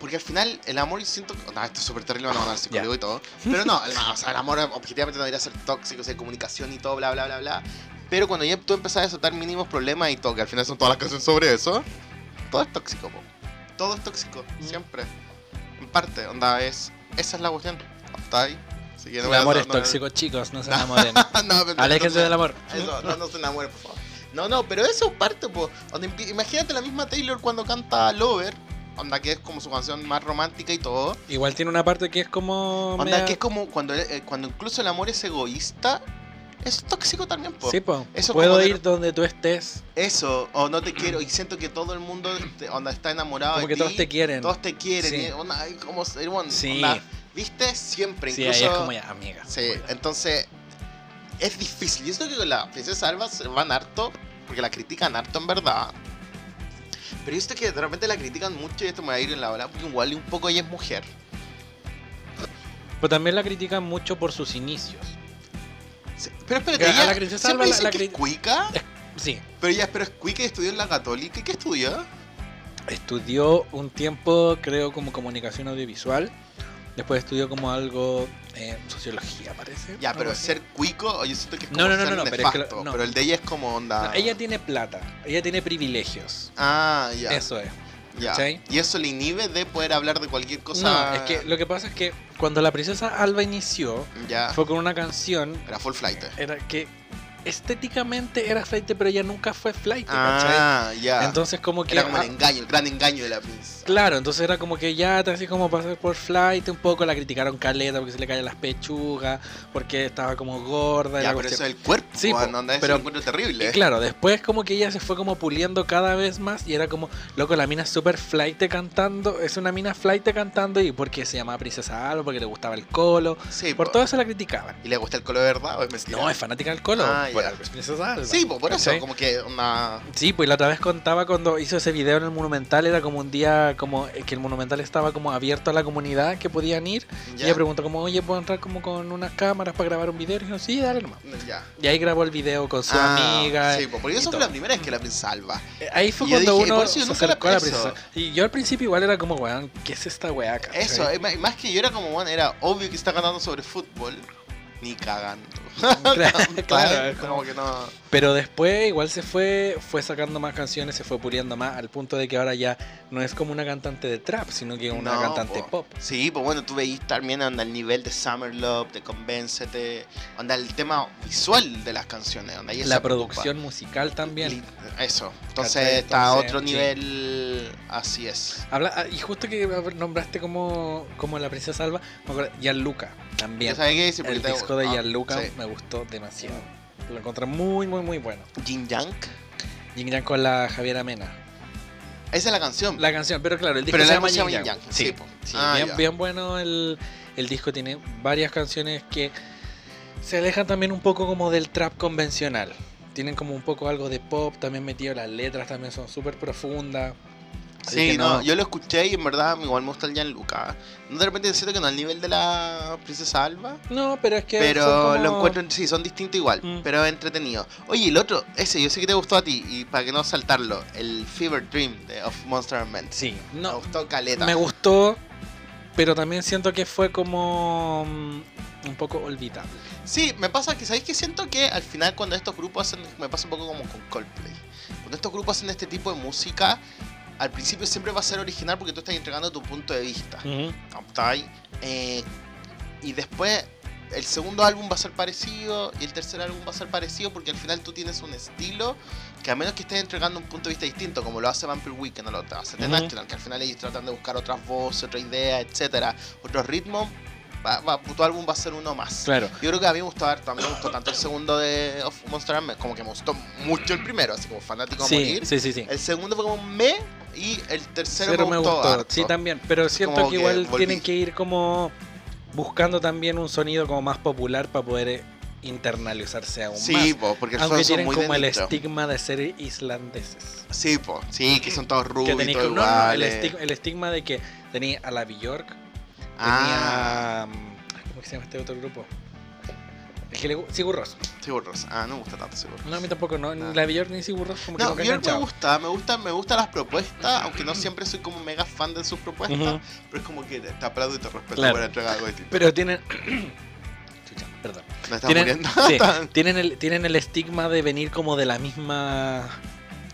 Porque al final el amor siento. Nah, esto es súper terrible, van a mandar al psicólogo Ya. y todo. Pero no, el, o sea, el amor objetivamente no debería ser tóxico, o sea, comunicación y todo, bla, bla, bla, bla. Pero cuando ya tú empezás a soltar mínimos problemas y todo, que al final son todas las canciones sobre eso, todo es tóxico, po. Todo es tóxico, Mm. siempre. En parte, onda, es. Esa es la cuestión. Está ahí. Así que no El a- amor no- es no- tóxico, chicos, no se *laughs* enamoren. no, pero- Aléjense no- del amor. eso, no, no se enamoren, por favor. No, no, pero eso es parte, po. Donde imagínate la misma Taylor cuando canta Lover, onda que es como su canción más romántica y todo. Igual tiene una parte que es como. Onda media- que es como cuando, eh, cuando incluso el amor es egoísta, es tóxico también, po. Sí, po. Eso Puedo ir donde tú estés. Eso, o no te quiero, y siento que todo el mundo este, onda, está enamorado Como de que todos te quieren. Todos te quieren, Sí. y onda, como, bueno, Sí. onda, ¿viste? Siempre, Sí, incluso... ahí es como ya, amiga. Sí, entonces es difícil. Yo creo que con la princesa Alba se van harto, porque la critican harto en verdad. Pero yo sé que de repente la critican mucho y esto me va a ir en la ola, porque igual un poco ella es mujer. Pero también la critican mucho por sus inicios. Sí, Pero espérate, ella la siempre Alba la- dicen la que es cuica, *laughs* Sí. pero ella pero es cuica y estudió en la católica. ¿Y qué estudió? Estudió un tiempo, creo, como comunicación audiovisual. Después estudió como algo, eh, sociología, parece. Ya, pero ser cuico, yo siento que es No, como no, no, ser no, pero es que nefasto, lo- no. pero el de ella es como onda... No, ella tiene plata, ella tiene privilegios. Ah, ya. Eso es. ya. Y eso le inhibe de poder hablar de cualquier cosa... No, es que lo que pasa es que cuando la princesa Alba inició, Ya, fue con una canción era full flight. era que estéticamente era flight, pero ella nunca fue flight, ¿cachai? Ah, ya. Entonces como que Era como ah, el engaño, el gran engaño de la princesa. Claro, entonces era como que ya te así como pasar por flight un poco, la criticaron caleta porque se le caían las pechugas, porque estaba como gorda. Ya, pero eso es el cuerpo, Sí, po, pero- encuentro terrible. Y claro, después como que ella se fue como puliendo cada vez más y era como, loco, la mina es súper flight cantando, es una mina flight cantando y porque se llamaba Princesa Alba, porque le gustaba el colo, Sí, por po. todo eso la criticaban. ¿Y le gusta el color de verdad o es mentira? No, es fanática del colo, Ah, por ya. algo es Princesa Alba. Sí, po, por eso, como que una... Sí, pues la otra vez contaba cuando hizo ese video en el Monumental, era como un día era como eh, que el Monumental estaba como abierto a la comunidad que podían ir. Y ella preguntó como, oye, ¿puedo entrar como con unas cámaras para grabar un video? Y dijeron, sí, dale nomás. Ya. Y ahí grabó el video con su Ah, amiga. Sí, porque eso fue la primera vez que la Alba. Eh, Ahí fue Y cuando dije, uno se la a la preso. princesa. Y yo al principio igual era como, weón, ¿qué es esta weá? Eso, es más, que yo era como, bueno, era obvio que está cantando sobre fútbol. Ni cagando. *laughs* Claro, claro, es como que no. Pero después igual se fue, fue sacando más canciones, se fue puliendo más, al punto de que ahora ya no es como una cantante de trap, sino que una No, cantante po. pop. Sí, pues bueno, tú veis también onda el nivel de Summer Love, de Convéncete, onda el tema visual de las canciones, ahí La producción musical también. Eso, entonces está a otro sí. nivel, así es. Habla, ah, y justo que nombraste como, como la princesa Alba, me acuerdo, Gianluca también. ¿Ya sabes qué? El disco de ah, Gianluca sí. Me gustó demasiado. Lo encontré muy, muy, muy bueno. Jin Yang. Yin Yang con la Javiera Mena. Esa es la canción. La canción, pero claro, el disco Pero se la llama se Yang. llama Yin Yang, Sí, sí, po. sí, Ah, bien bueno el, el disco. Tiene varias canciones que se alejan también un poco como del trap convencional. Tienen como un poco algo de pop también metido. Las letras también son súper profundas. Así Sí, que no, yo lo escuché y en verdad igual me gusta el Gianluca. No de repente siento que no al nivel de la princesa Alba. No, pero es que. Pero como- lo encuentro, sí, son distintos igual, Mm. pero entretenido. Oye, el otro, ese, yo sé que te gustó a ti, y para que no saltarlo, el Fever Dream de Of Monster and Men. Sí, Me no. gustó Caleta. Me gustó, pero también siento que fue como. mm, un poco olvidable. Sí, me pasa que, ¿sabéis que Siento que al final cuando estos grupos hacen, me pasa un poco como con Coldplay. Cuando estos grupos hacen este tipo de música, al principio siempre va a ser original porque tú estás entregando tu punto de vista. ¿cachai? Eh, y después el segundo álbum va a ser parecido y el tercer álbum va a ser parecido porque al final tú tienes un estilo que a menos que estés entregando un punto de vista distinto, como lo hace Vampire Weekend o lo hace The. National, que al final ellos tratan de buscar otras voces, otra idea, etcétera, otro ritmo, va, va- tu álbum va a ser uno más. Claro. Yo creo que a mí me gustó, a mí me gustó tanto el segundo de of Monster como que me gustó mucho el primero, así como fanático a Sí, morir. sí, sí, sí. El segundo fue como me y el tercero Cero me gustó. harto. Sí, también. Pero siento que que igual volví. tienen que ir como buscando también un sonido como más popular para poder eh, internalizarse aún Sí, más. po, porque Aunque tienen muy como el estigma de ser islandeses. Sí, po, sí, que son todos rubios, tenéis no, el, el estigma de que tenía a la Bjork, Ah, tenía. mm, ¿Cómo que se llama este otro grupo? El que le gu- Sigur Rós. Sigur Rós. Ah, no me gusta tanto Sigur Rós. No, a mí tampoco, no. Ni Ah. la Bjork ni Sigur Rós, como que No, nunca Björk me gusta, me gusta, me gustan las propuestas, aunque no siempre soy como mega fan de sus propuestas, pero es como que te aplaudo y te respeto Claro. por entregar algo distinto. Pero tienen. *clears throat* Chucha, perdón. ¿Me Tienen, muriendo? sí, *laughs* tienen, el, tienen el estigma de venir como de la misma.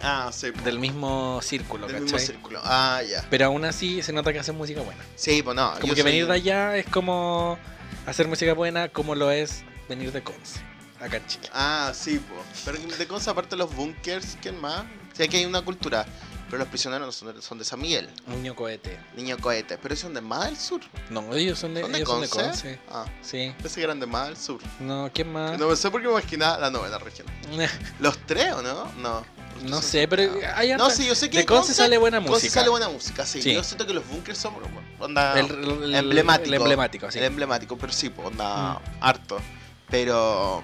Ah, sí, del mismo círculo, del mismo ¿cachai? círculo. Ah, ya. Pero aún así se nota que hacen música buena. Sí, pues no. Como yo que soy- venir de allá es como hacer música buena, como lo es venir de Conce, acá en Chile. Ah, sí, po. Pero de cosas aparte de los bunkers, ¿quién más? Sé que hay una cultura, pero los prisioneros no son de, son de San Miguel, Niño cohete. niño cohete, pero ellos son de más del sur. No, ellos son de, ¿Son de ellos son de Conce? Conce. Ah, Sí. pensé que eran de más del sur. No, ¿quién más? No sé por qué me imaginaba la novena región. *laughs* ¿Los tres o no? No. No sé, pero hay No, sí, yo sé que de Conce sale buena Conce música. sale buena música, sí. Sí. Yo siento que los bunkers son onda, El, el- emblemático. El emblemático, sí. el emblemático, pero sí, onda Mm. harto. Pero.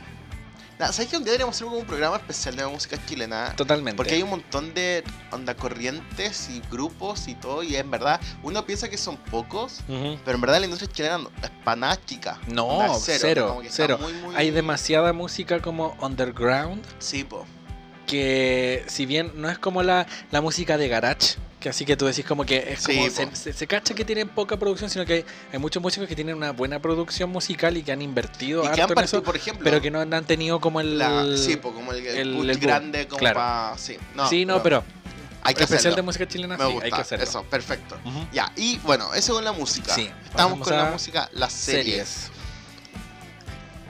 Nada, ¿sabes que un día deberíamos hacer un programa especial de música chilena? Totalmente. Porque hay un montón de onda corrientes y grupos y todo, y en verdad, uno piensa que son pocos, Ujú. pero en verdad la industria chilena no- es chica. No, cero, está cero. muy, muy- Hay demasiada música como underground Sí, po. Que si bien no es como la, la música de garage, que así que tú decís como que es como se, se- se cacha que tienen poca producción, sino que hay, hay muchos músicos que tienen una buena producción musical y que han invertido Y que harto han en partido, eso, por ejemplo. pero que no han han tenido como el... la, sí, como el, el, grande, como claro. para. Sí, no, sí, no, pero hay que especial hacerlo. de música chilena Me sí, gusta, hay que hacerlo. eso, perfecto. Ya, y bueno, eso con la música. Sí, Estamos con la música, las series. Series.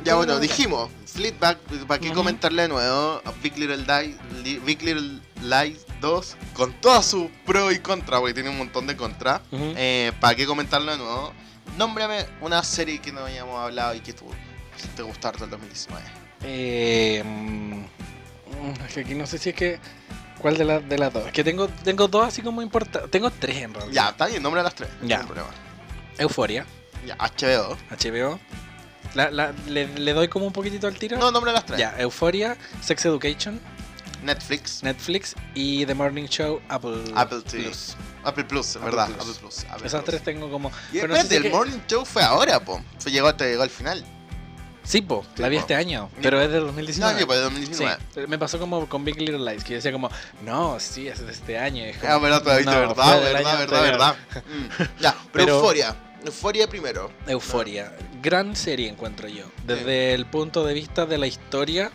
Ya bueno, dijimos, Fleetback, ¿para qué Ujú. comentarle de nuevo? Big Little, Die, Big Little Lies 2, con todas sus pros y contras, porque tiene un montón de contras. Eh, ¿Para qué comentarlo de nuevo? Nómbrame una serie que no habíamos hablado y que tú te gustó harto el 2019. Eh, mm, es que aquí no sé si es que. ¿Cuál de, las de las dos? Es que tengo, tengo dos así como importantes. Tengo tres en realidad. Ya, está bien, nombra las tres. Ya. No. Euforia, Ya, HBO. HBO. La- la- le, le doy como un poquitito al tiro? No, nombra las tres. Ya, Euforia, Sex Education, Netflix. Netflix y The Morning Show, Apple, Apple. Plus. Apple Plus, Apple verdad. Plus. Apple Plus. Apple Esas Plus. tres tengo como. Y pero no sé si el que- Morning Show fue ahora, po. Fue llegó, te llegó al final. Sí, po, la vi este año, Sí, pero es del No, 2019. yo, pues de Sí, 2019. me pasó como con Big Little Lies, que yo decía como, no, sí, es de este año. es como, Ah, pero todavía, no, verdad, verdad, verdad, verdad. Mm, Ya, pero, Pero- Euforia. Euforia primero. Euforia. Gran serie encuentro yo. Desde el punto de vista de la historia.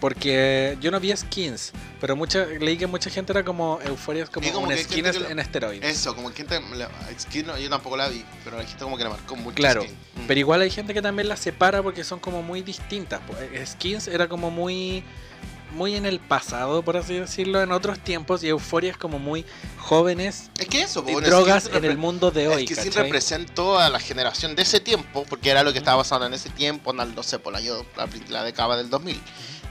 Porque yo no vi skins, pero mucha, leí que mucha gente era como Euforia es como, como un skin lo- en esteroides. Eso, como gente. la- Skin, no, yo tampoco la vi, pero la gente como que la marcó mucho. Claro, Skin. Mm. Pero igual hay gente que también las separa porque son como muy distintas. Skins era como muy muy en el pasado, por así decirlo, en otros tiempos, y Euforia es como muy jóvenes Es que eso, y po, drogas en el mundo de hoy. Es que sí representó a la generación de ese tiempo, porque era lo que estaba pasando en ese tiempo, no, no sé, por el año, la, la década del 2000.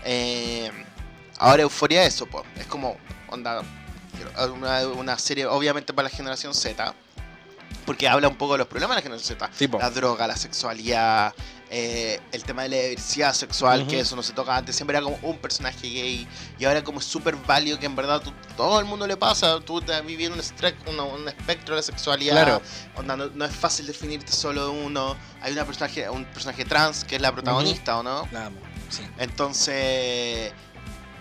Eh, ahora Euforia eso, pues, es como, onda, una, una serie obviamente para la generación Z, porque habla un poco de los problemas de la generación Z. Sí, po. La droga, la sexualidad, eh, el tema de la diversidad sexual, Ujú. que eso no se toca antes, siempre era como un personaje gay, y ahora como es súper válido que en verdad tú- todo el mundo le pasa, tú estás viviendo un, un espectro de la sexualidad, Claro. onda, no, no es fácil definirte solo de uno, hay una personaje, un personaje trans que es la protagonista, ¿o no? La amo, sí. Entonces,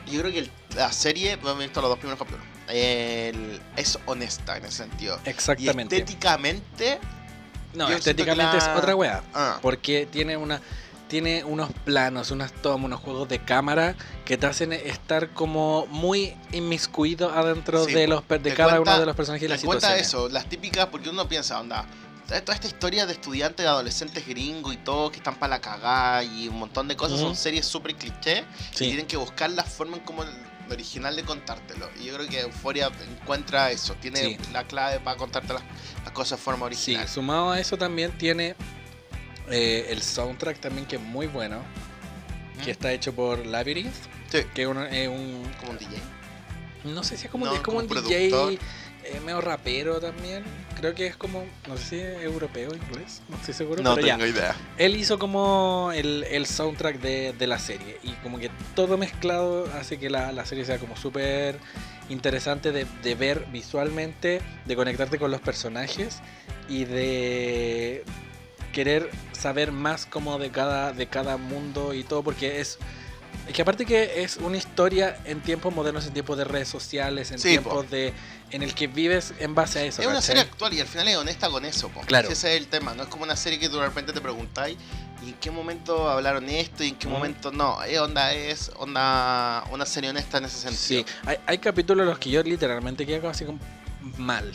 yo creo que el- la serie, pues, he visto los dos primeros capítulos, el- es honesta en ese sentido. Y Exactamente. estéticamente, No, yo estéticamente es otra wea. ah, Porque tiene una tiene unos planos, unas tomas, unos juegos de cámara que te hacen estar como muy inmiscuido adentro Sí, de los de cada cuenta- uno de los personajes y las cuenta situaciones. eso, las típicas, porque uno piensa, onda, toda esta historia de estudiantes, de adolescentes gringos y todo, que están para la cagada y un montón de cosas, son series súper cliché, y Sí. tienen que buscar la forma en como el original de contártelo. Y yo creo que Euphoria encuentra eso, tiene Sí. la clave para contarte las, las cosas de forma Sí, original. sumado a eso también tiene eh, el soundtrack también que es muy bueno, ¿Mm? que está hecho por Labyrinth, Sí, que es un, es un- como un DJ. no sé si es como, No, es como como un DJ eh, medio rapero también, creo que es como, no sé si es europeo, inglés, no estoy seguro, No pero ya. tengo idea. Él hizo como el, el soundtrack de, de la serie y como que todo mezclado hace que la, la serie sea como súper interesante de, de ver visualmente, de conectarte con los personajes y de querer saber más como de cada, de cada mundo y todo porque es... Es que aparte que es una historia en tiempos modernos, en tiempos de redes sociales, en Sí, tiempos po. de en el que vives en base a eso. Es una serie actual y al final es honesta con eso, po. Claro. Ese es el tema, no es como una serie que tú de repente te preguntáis y en qué momento hablaron esto y en qué Ujú. momento no. Es onda, es onda, una serie honesta en ese sentido. Sí, hay, hay capítulos en los que yo literalmente quedo así como mal.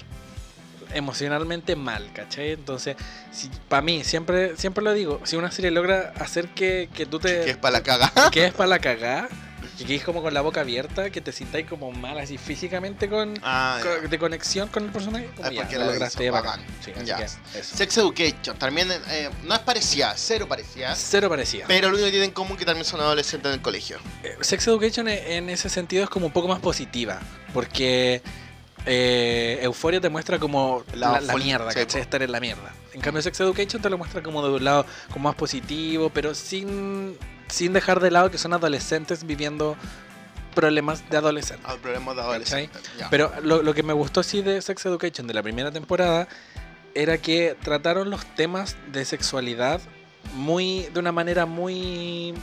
Emocionalmente mal, ¿cachai? Entonces, si, para mí, siempre, siempre lo digo, si una serie logra hacer que, que tú te Que es para la caga. *laughs* quedes para la cagada, que quedes como con la boca abierta, que te sintáis como mal así físicamente con, Ah, de conexión con el personaje, como Es ya, porque lo lograste bacán. Sí, Ya. que. Sex Education también eh, no es parecida, cero parecida. Cero parecía. Pero lo único que tienen en común es que también son adolescentes en el colegio. Eh, Sex Education e- en ese sentido es como un poco más positiva, porque eh, Euforia te muestra como la, mierda, sí, ¿cachai? Estar en la mierda. En cambio Sex Education te lo muestra como de un lado como más positivo, pero sin, sin dejar de lado que son adolescentes viviendo problemas de adolescentes. Al problema de adolescentes. Pero lo, lo que me gustó sí de Sex Education de la primera temporada era que trataron los temas de sexualidad muy de una manera muy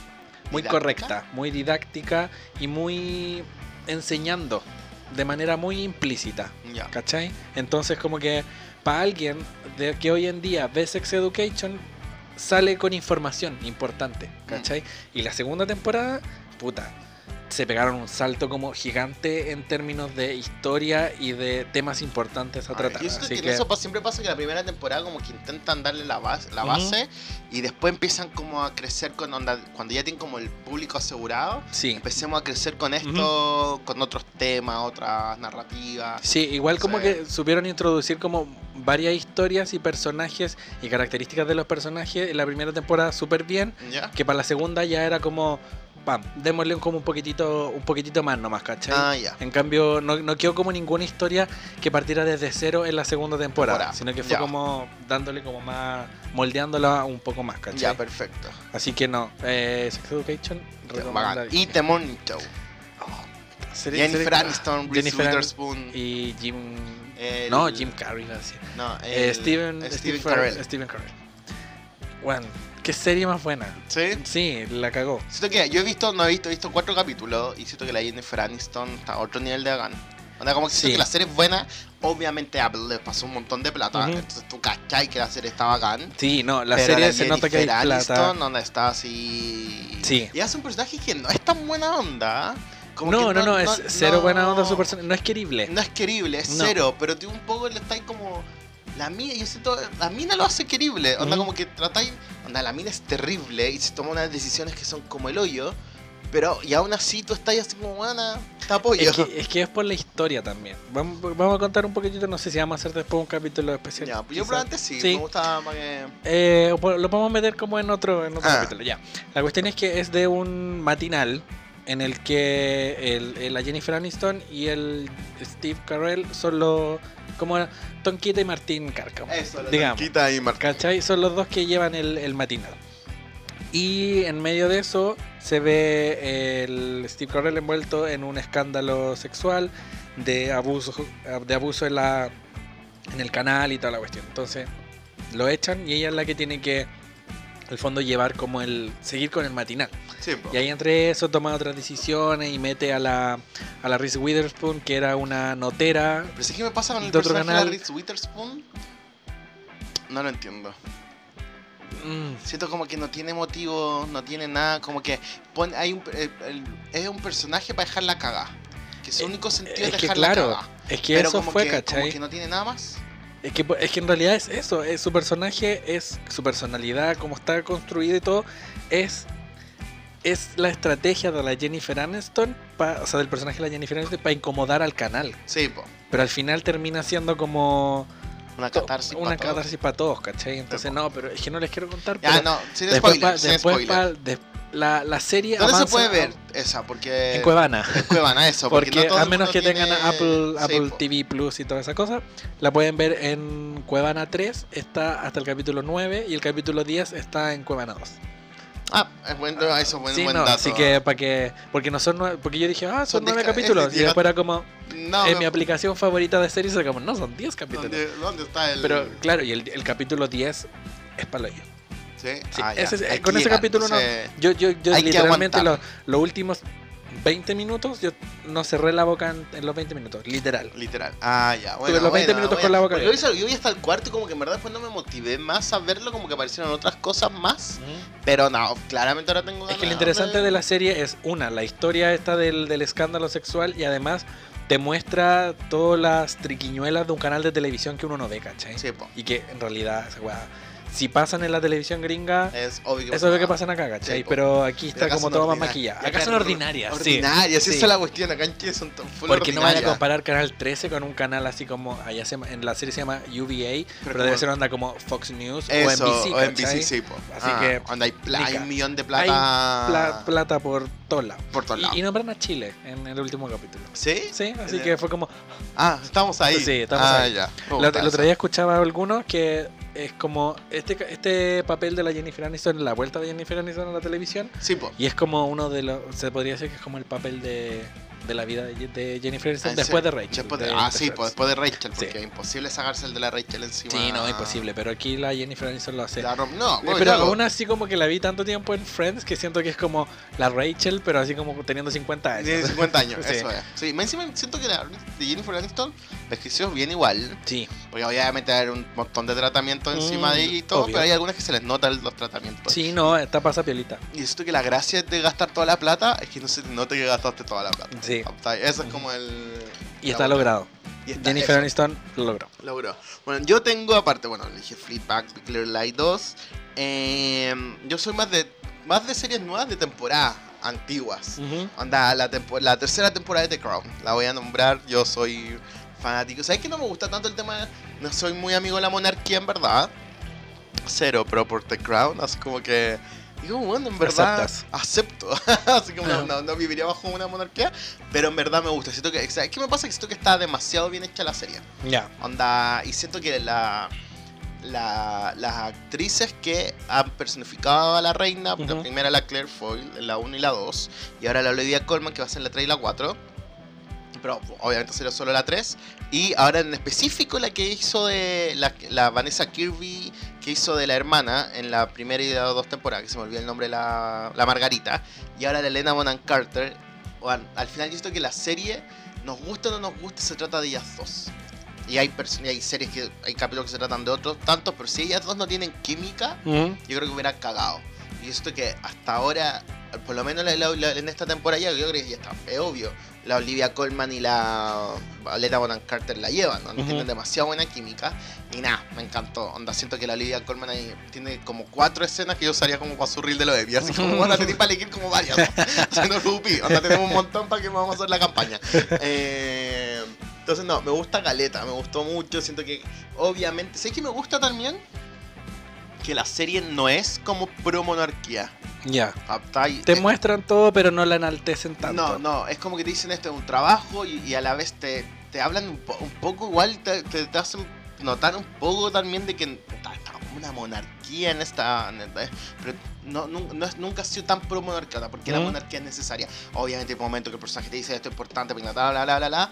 muy ¿Didáctica? correcta, muy didáctica y muy enseñando de manera muy implícita, Ya. ¿cachai? Entonces como que para alguien de que hoy en día ve Sex Education sale con información importante, ¿cachai? Y la segunda temporada, puta, se pegaron un salto como gigante en términos de historia y de temas importantes a tratar. Yo siento que, que en eso siempre pasa que la primera temporada como que intentan darle la base, la base y después empiezan como a crecer con onda, cuando ya tienen como el público asegurado, sí. empecemos a crecer con esto, con otros temas, otras narrativas. Sí, igual como que supieron introducir como varias historias y personajes y características de los personajes en la primera temporada súper bien, ¿Ya? que para la segunda ya era como, pam, démosle como un poquitito, un poquitito más nomás, ¿cachai? Ah, ya. En cambio, no, no quedó como ninguna historia que partiera desde cero en la segunda temporada, Temporada, sino que fue ya. como dándole como más, moldeándola un poco más, ¿cachai? Ya, perfecto. Así que no, eh, Sex Education. Y The Morning Show. Oh, serie- Jennifer serie- Aniston, Reese Witherspoon. Y Jim. el- No, Jim Carrey. No, Eh, el- Steven, Steven Steve Carell. Carell. Steven Carell. Bueno, qué serie más buena. ¿Sí? Sí, la cagó. Siento que yo he visto, no he visto, he visto cuatro capítulos y siento que la Jennifer Aniston está a otro nivel de hagan. Onda, como que siento Sí. que la serie es buena. Obviamente Apple le pasó un montón de plata. Entonces tú cachai que la serie está bacán. Sí, no, la serie la se nota que hay plata. Aniston, onda está así. Sí. Y hace un personaje que no es tan buena onda. Como No, no, no, es cero buena onda su persona. No es querible. No es querible, es No. cero, pero tú un poco le estáis como. La mina, yo siento, la mina lo hace querible. Onda, Ujú. como que tratáis. Onda, la mina es terrible y se toma unas decisiones que son como el hoyo. Pero, y aún así tú estás así como, buena, te apoyo. Es que, es que es por la historia también. Vamos, vamos a contar un poquitito, no sé si vamos a hacer después un capítulo especial. Ya, pues yo probablemente sí, Sí. me gusta más que. Eh, lo podemos meter como en otro, en otro Ah. capítulo, ya. La cuestión es que es de un matinal en el que el, el- la Jennifer Aniston y el Steve Carell son los como Tonquita y Martín Cárcamo. Eso, digamos. Tonquita y Martín. ¿Cachai? Son los dos que llevan el, el matinal. Y en medio de eso se ve el Steve Carell envuelto en un escándalo sexual de abuso, de abuso en, la, en el canal y toda la cuestión. Entonces lo echan y ella es la que tiene que, al fondo, llevar como el. seguir con el matinal. Sí. Y ahí entre eso toma otras decisiones y mete a la, a la Reese Witherspoon, que era una notera. Pero es que me pasa con el otro personaje de la Reese Witherspoon. No lo entiendo. Mm, Siento como que no tiene motivo, no tiene nada, como que pone, hay un, el- el- es un personaje para dejar la caga. Que su Eh, único sentido es es que dejar claro, la caga. es que Pero eso como fue, que, ¿cachai? Como que no tiene nada más. Es que, es que en realidad es eso, es su personaje, es su personalidad, cómo está construido y todo, es, es la estrategia de la Jennifer Aniston, pa- o sea, del personaje de la Jennifer Aniston para incomodar al canal. Sí, po. Pero al final termina siendo como Una catarsis. una todos. catarsis para todos, ¿cachai? Entonces Sí, no, pero es que no les quiero contar. Ya, no, sin después spoiler, pa- sin después spoiler. pa- de- la, la serie ¿Dónde se puede a- ver esa? Porque... En Cuevana. En Cuevana, eso. Porque, no todo a menos que tengan Apple, Sí, Apple. TV Plus y toda esa cosa, la pueden ver en Cuevana 3, está hasta el capítulo 9 y el capítulo 10 está en Cuevana 2. Ah, es bueno, eso es buen, sí, buen no, dato. así que para que porque no son nueve, porque yo dije, ah, son Son nueve diez ca- capítulos y después era como No, en no, mi aplicación favorita de series era como, no, son 10 capítulos. ¿dónde, ¿Dónde está el...? Pero claro, y el, el capítulo 10 es para ello. Sí, Sí, Ah, ya. ese es- Hay con ese llegar, capítulo no. entonces- Yo, yo, yo literalmente los, los últimos 20 minutos, yo no cerré la boca en, en los 20 minutos, literal. Literal. Ah, ya. Bueno, los 20 bueno, minutos bueno. con la boca abierta. Yo, vi- yo vi hasta el cuarto y como que en verdad después no me motivé más a verlo, como que aparecieron otras cosas más. Pero no, claramente ahora tengo Es que lo ganas interesante de la serie es, una, la historia esta del, del escándalo sexual y además te muestra todas las triquiñuelas de un canal de televisión que uno no ve, ¿cachai? Sí, po. Y que en realidad, esa weá, si pasan en la televisión gringa, Es obvio que eso es lo que pasa. pasan acá, ¿cachai? Sí. Pero aquí está como todo más maquillado. Acá son ordinarias, sí. Ordinarias, Sí. esa es la cuestión. Acá en Chile son tan full Porque no van a comparar Canal 13 con un canal así como, allá se, llama- en la serie se llama UVA, pero, como- debe ser onda como Fox News Eso, o NBC, o NBC, sí, po. Así Ah, que, Donde hay, pla- hay un millón de Hay plata. Pla- plata por todos lados. por todos lados. Y, y nombran a Chile en el último capítulo. ¿Sí? Sí, así Eh, que fue como, Ah, estamos ahí. Sí, estamos ah, ahí. ya. El otro- el otro día escuchaba a algunos que es como este, este papel de la Jennifer Aniston, la vuelta de Jennifer Aniston a la televisión, Sí, po. y es como uno de los, se podría decir que es como el papel de, de la vida de, Jennifer Aniston Ah, después sí. de Rachel. Después de- de- ah, de sí, pues después de Rachel, porque Sí. es imposible sacarse el de la Rachel encima. Sí, no, imposible, pero aquí la Jennifer Aniston lo hace. La rom- no, Eh, bueno, pero yo lo- aún así como que la vi tanto tiempo en Friends que siento que es como la Rachel, pero así como teniendo 50 años. Tiene 50 años, *laughs* Sí. eso es. Sí, más encima siento que la de Jennifer Aniston la ejerció bien igual. Sí, Porque obviamente hay un montón de tratamientos encima Mm, de ella y todo, obvio. pero hay algunas que se les notan los tratamientos. sí, no, está pasa piolita. Y siento que la gracia de gastar toda la plata es que no se te note que gastaste toda la plata. Sí. Eso es como el. Y la está logrado. Y está Jennifer eso. Aniston lo logró. Logró. Bueno, yo tengo aparte, bueno, dije Fleetback, Big Little Light 2. eh, yo soy más de más de series nuevas de temporada antiguas. Onda, la, tempo- la tercera temporada de The Crown. La voy a nombrar. Yo soy fanático. ¿Sabes que no me gusta tanto el tema? No soy muy amigo de la monarquía, en verdad. Cero, pero por The Crown, así como que. Digo, bueno, en verdad Aceptas. acepto. *laughs* así como no, no, no viviría bajo una monarquía, pero en verdad me gusta. Siento que, ¿sabes qué me pasa? Que siento que está demasiado bien hecha la serie. Ya. Onda, y siento que la, la- las actrices que han personificado a la reina, la Ujú. primera la Claire Foyle, en la 1 y la 2, y ahora la Olivia Colman que va a ser la 3 y la 4, pero obviamente salió solo la 3. Y ahora en específico la que hizo de la, la Vanessa Kirby, que hizo de la hermana en la primera y las dos temporadas, que se me olvidó el nombre, la, la Margarita. Y ahora la Elena Bonham Carter. Bueno, al final yo siento que la serie, nos gusta o no nos gusta, se trata de ellas dos. Y hay, y hay series que hay capítulos que se tratan de otros tantos, pero si ellas dos no tienen química, yo creo que hubiera cagado. Y yo siento que hasta ahora, por lo menos la- la- la- en esta temporada, ya, yo creo que ya está, es obvio. La Olivia Colman y la Aleta Bonham Carter la llevan, ¿no? Tienen demasiado buena química. Y nada, me encantó. Onda, siento que la Olivia Colman ahí tiene como cuatro escenas que yo usaría como para su reel de lo de Así como, bueno, tenéis para elegir como varias. ¿no? *laughs* Haciendo rupi. Onda, tenemos un montón para que vamos a hacer la campaña. Eh, entonces, no, me gusta Galeta, me gustó mucho. Siento que, obviamente, sé que me gusta también que la serie no es como pro monarquía. Ya. ¿captai? Te Eh, muestran todo, pero no la enaltecen tanto. No, no, es como que te dicen esto es un trabajo y, y a la vez te, te hablan un, po- un poco igual, te, te- te hacen notar un poco también de que está una monarquía en esta... en esta- pero no, nu- no es, nunca ha sido tan pro monarquía, porque la Mm. monarquía es necesaria. Obviamente hay momentos que el personaje te dice esto es importante, bla, bla, bla, bla, bla,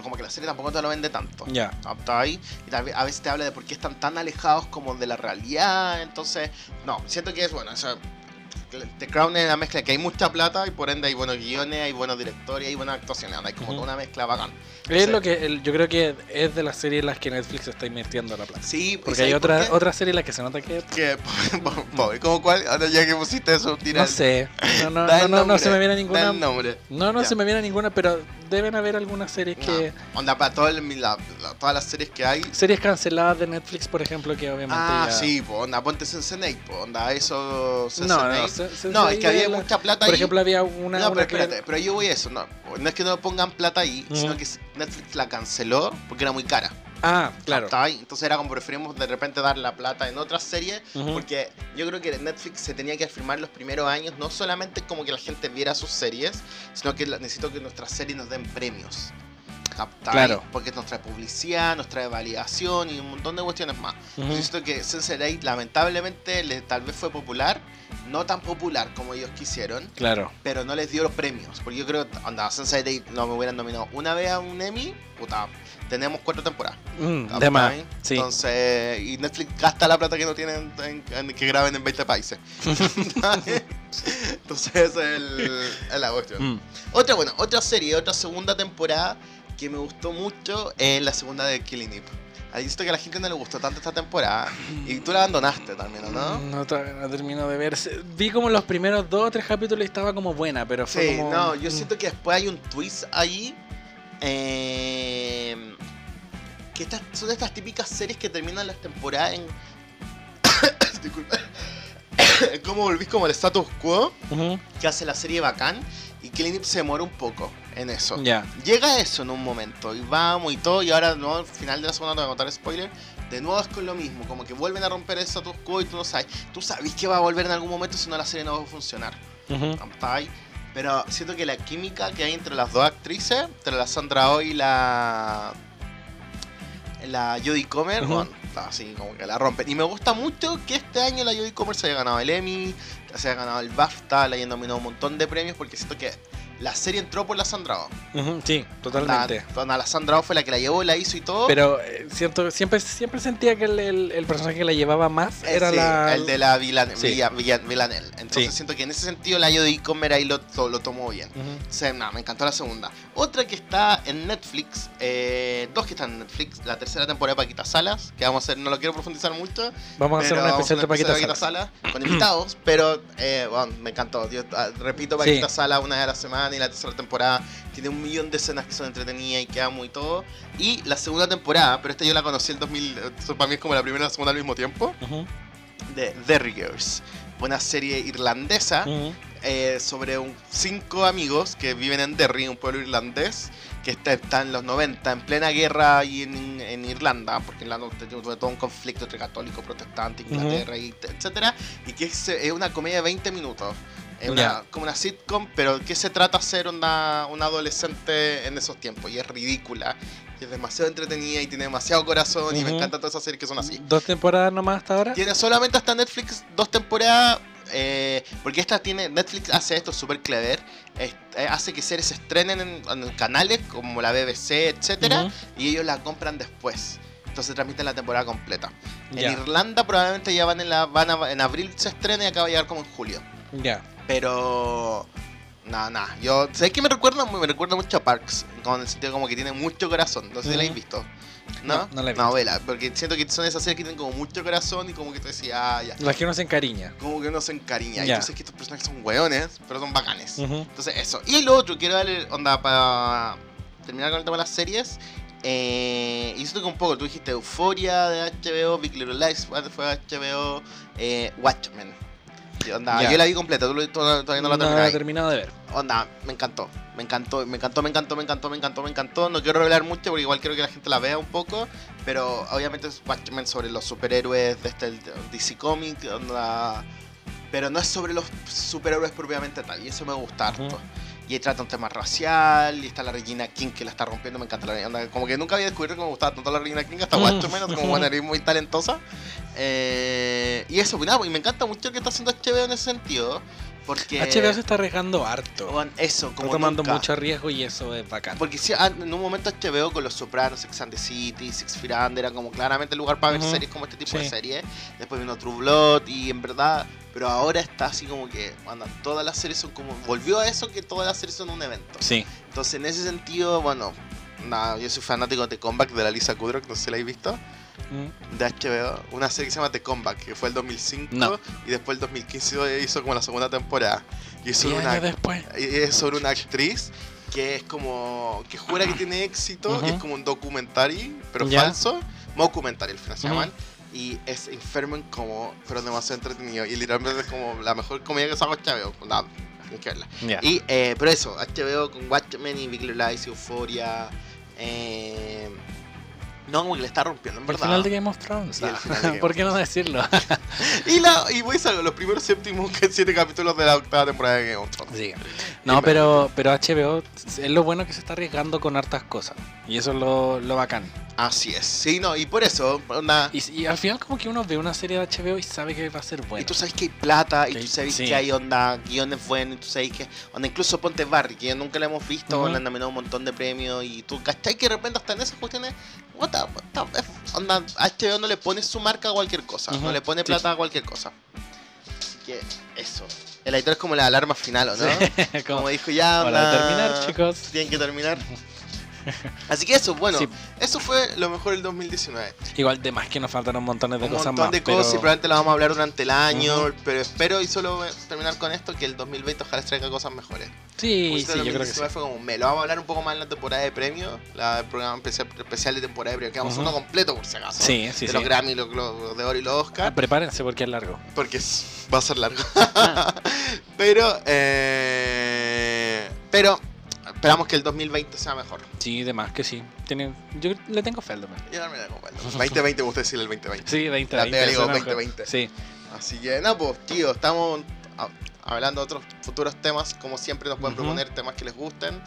pero como que la serie tampoco te lo vende tanto. Ya. ¿Captai? Y tal vez- a veces te habla de por qué están tan alejados como de la realidad. Entonces, no, siento que es bueno. O sea, The Crown es una mezcla que hay mucha plata y por ende hay buenos guiones, hay buenos directores, hay buenas actuaciones. Hay como Ujú. toda una mezcla bacán. Es Sí. lo que el- yo creo que es de las series en las que Netflix está invirtiendo la plata. Sí, ¿y Porque hay sabes por otra, qué? otra serie en la que se nota que. Que, *laughs* ¿cómo cuál? Ahora ya que pusiste eso. No sé. No, no, *laughs* da no, no, no se me viene da ninguna. el nombre. No, no Ya. se me viene ninguna, pero deben haber algunas series que. No, Onda, para todo el- la- la- todas las series que hay. Series canceladas de Netflix, por ejemplo, que obviamente. Ah, ya- sí, pues onda, ponte Sense8, pues onda, eso. No, no, Sense8. se- se- No, se- es que había la- mucha plata Por ahí. ejemplo, había una. no, pero que- espérate, pero yo voy a eso, no. No es que no pongan plata ahí, sino que Netflix la canceló porque era muy cara. Ah, claro. ¿cachai? Entonces era como preferimos de repente dar la plata en otras series, Ujú. porque yo creo que Netflix se tenía que afirmar los primeros años, no solamente como que la gente viera sus series, sino que necesito que nuestras series nos den premios. ¿cachai? Claro. Porque nos trae publicidad, nos trae validación y un montón de cuestiones más. Yo siento que Sense8 lamentablemente le, tal vez fue popular, no tan popular como ellos quisieron, Claro. pero no les dio los premios. Porque yo creo anda, Sense8 no me hubieran nominado una vez a un Emmy, puta, tenemos cuatro temporadas. Mm, de más. Sí. Entonces, y Netflix gasta la plata que no tienen en, en- que graben en 20 países. *laughs* Entonces, esa es, la cuestión. Mm. Otra, bueno, otra serie, otra segunda temporada que me gustó mucho es la segunda de Killing Eve. Ahí visto que a la gente no le gustó tanto esta temporada. Y tú la abandonaste también, ¿o no? No, todavía no termino de ver. Vi como los primeros dos o tres capítulos y estaba como buena, pero fue Sí, como. no, yo mm. siento que después hay un twist ahí. eh, que estas, son de estas típicas series que terminan las temporadas en. *coughs* Disculpa. *coughs* ¿Cómo volvís como el status quo? Que hace la serie bacán. Y Eve se demora un poco en eso. Ya. Llega eso en un momento. Y vamos y todo. Y ahora, no, al final de la segunda, no voy a contar spoiler. De nuevo es con lo mismo. Como que vuelven a romper el status quo y tú no sabes. Tú sabes que va a volver en algún momento, si no la serie no va a funcionar. Ujú. ¿cachai? Pero siento que la química que hay entre las dos actrices, entre la Sandra Oh y la. La Jodie Comer, bueno, está así como que la rompen. Y me gusta mucho que este año la Jodie Comer se haya ganado el Emmy, se haya ganado el BAFTA, le hayan nominado un montón de premios, porque siento que la serie entró por la Sandra. Ujú, Sí, totalmente. La, la Sandra Oh fue la que la llevó, la hizo y todo. Pero eh, siento, siempre, siempre sentía que el, el- el personaje que la llevaba más Eh, era sí, la. el de la Villan, Sí. Villa- Villa- Villanelle. Entonces Sí. siento que en ese sentido la Jodie Comer ahí lo, lo tomó bien. O sea, nada, me encantó la segunda. Otra que está en Netflix, eh, dos que están en Netflix, la tercera temporada de Paquita Salas, que vamos a hacer, no lo quiero profundizar mucho, Vamos a hacer una especial de Paquita Salas. Con invitados, pero eh, bueno, me encantó. Yo ah, repito. Paquita Salas una vez a la semana y la tercera temporada tiene un millón de escenas que son entretenidas y que amo y todo. Y la segunda temporada, pero esta yo la conocí el 2000, eso para mí es como la primera y la segunda al mismo tiempo, Ujú, de The Riggers. Una serie irlandesa ujú. eh, sobre un, cinco amigos que viven en Derry, un pueblo irlandés, que está, está en los 90, en plena guerra ahí en, en Irlanda, porque Irlanda tuvo todo un conflicto entre católico, protestante, Inglaterra, y, etcétera, y que es, es una comedia de 20 minutos. Es una, como una sitcom, pero ¿qué se trata ser una, una adolescente en esos tiempos? Y es ridícula, y es demasiado entretenida y tiene demasiado corazón y me Ujú. encantan todas esas series que son así. ¿Dos temporadas nomás hasta ahora? Tiene solamente hasta Netflix dos temporadas. eh, porque esta tiene. Netflix hace esto súper clever. eh, hace que series se estrenen en, en canales como la BBC, etcétera. Ujú. Y ellos la compran después. Entonces transmiten la temporada completa. Ya. En Irlanda probablemente ya van en la. Van a- en abril se estrena y acaba de llegar como en julio. Ya. Pero. Nada, nada. Yo. ¿Sabes qué me recuerda? Me recuerda mucho a Parks. Como en el sentido como que tiene mucho corazón. No sé si la habéis visto. ¿No? No, no la he visto. vela. Porque siento que son esas series que tienen como mucho corazón y como que te decía, ah, ya. Las que uno se encariña. Como que uno se encariña. Y Ya. yo sé que estos personajes son hueones, pero son bacanes. Ujú. Entonces, eso. Y lo otro, quiero darle onda para terminar con el tema de las series. Eh, y siento que un poco, tú dijiste Euphoria de HBO, Big Little Lies fue HBO, eh, Watchmen. Y onda, yo la vi completa, tú, todavía no la No he terminaste. terminado de ver. Onda, me encantó, me encantó, me encantó, me encantó, me encantó, me encantó, me encantó. No quiero revelar mucho porque igual quiero que la gente la vea un poco, pero obviamente es Watchmen sobre los superhéroes de este DC Comic, onda, pero no es sobre los superhéroes propiamente tal, y eso me gusta. Y ahí trata un tema racial, y está la Regina King que la está rompiendo, me encanta la onda, Como que nunca había descubierto que me gustaba tanto la Regina King, hasta Watchmen, como *laughs* bueno, era muy talentosa. Eh, y eso, pues nada, y me encanta mucho lo que está haciendo HBO en ese sentido, porque... HBO se está arriesgando harto. Bueno, eso, Está como tomando nunca. mucho riesgo y eso es bacán. Porque sí, ah, en un momento HBO con Los Sopranos, Sex and the City, Six Feet Under, era como claramente el lugar para ver Ujú. series como este tipo de Sí. series. Después vino True Blood y en verdad, pero ahora está así como que, anda, todas las series son como, volvió a eso que todas las series son un evento. Sí. Entonces en ese sentido, bueno, nada, yo soy fanático de The Comeback de la Lisa Kudrow, no sé si la habéis visto. De HBO, una serie que se llama The Comeback, que fue el 2005 No. y después el 2015 hizo como la segunda temporada. Y es sobre una es sobre una actriz que es como que jura que tiene éxito y es como un documentary pero falso documentary al final se Ujú. llaman y es enfermo en como pero demasiado entretenido y literalmente es como la mejor comedia que saco HBO nada tienes que verla y eh, pero eso HBO con Watchmen y Big Little Lies Euphoria eh, no que le está rompiendo en El verdad final de Game of Thrones. El ah. *laughs* Game ¿Por qué no decirlo? *laughs* y la y voy a los primeros séptimos que siete capítulos de la octava temporada de Game of Thrones Sí. No, pero, pero HBO es lo bueno que se está arriesgando con hartas cosas. Y eso es lo, lo bacán. así es sí no y por eso onda, Y, y al final como que uno ve una serie de HBO y sabe que va a ser buena. Y tú sabes que hay plata, y tú sabes sí. que hay onda, guiones buenos, y tú sabes que. Onda, incluso Ponte Barry, que nunca la hemos visto, Ujú. le han nominado un montón de premios, y tú, ¿cachai? Que de repente hasta en esas cuestiones. What the- what the- onda, HBO no le pone su marca a cualquier cosa, no le pone Sí. plata a cualquier cosa. Así que, eso. El editor es como la alarma final, ¿o no? *laughs* Sí, como, dijo ya, onda, terminar, chicos. Tienen que terminar. *laughs* Así que eso, bueno, Sí. eso fue lo mejor del 2019 Igual de más que nos faltaron montones de un cosas montón más. de cosas y probablemente las vamos a hablar durante el año, pero espero y solo voy a terminar con esto que el 2020 ojalá traiga cosas mejores. Sí, sí, yo creo que 2019 sí. fue como un me lo vamos a hablar un poco más en la temporada de premios, la el programa especial, especial de temporada de premios, que vamos a Ujú. uno completo por si acaso. Sí, sí, de sí. los Grammy, los de Oro y los Ah, Oscar, prepárense porque es largo. porque va a ser largo. *laughs* pero, eh, pero esperamos que el 2020 sea mejor. Sí, de más que sí. Tiene, yo le tengo fe al 2000. Yo también tengo bueno. 2020 me gusta decir el 2020. Sí, 20, La 20. pega, digo, suena mejor. 2020. Sí. Así que, no, pues, tío, estamos hablando de otros futuros temas. Como siempre, nos pueden proponer temas que les gusten.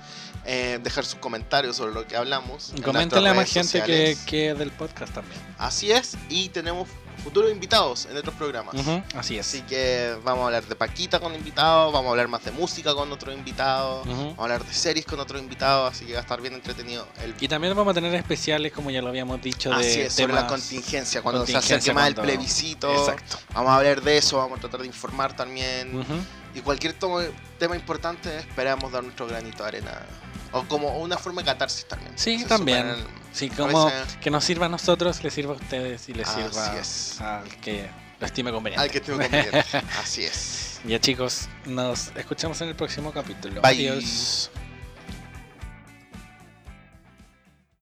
eh, dejar sus comentarios sobre lo que hablamos. Y coméntenle a más gente que, que del podcast también. Así es, y tenemos futuros invitados en otros programas. Así es. Así que vamos a hablar de Paquita con invitados, vamos a hablar más de música con otro invitado, vamos a hablar de series con otro invitado, así que va a estar bien entretenido el Y también vamos a tener especiales, como ya lo habíamos dicho, de Así es, sobre la contingencia, cuando se acerque más el cuando- plebiscito. Exacto. Vamos a hablar de eso, vamos a tratar de informar también. Ujú. Y cualquier tomo- tema importante, esperamos dar nuestro granito de arena. O como una forma de catarsis también. Sí, Se también. Sí, como veces- que nos sirva a nosotros, les sirva a ustedes y les Así sirva es. al que lo estime conveniente. Al que esté conveniente. *laughs* Así es. Ya chicos, nos escuchamos en el próximo capítulo. Bye. Adiós.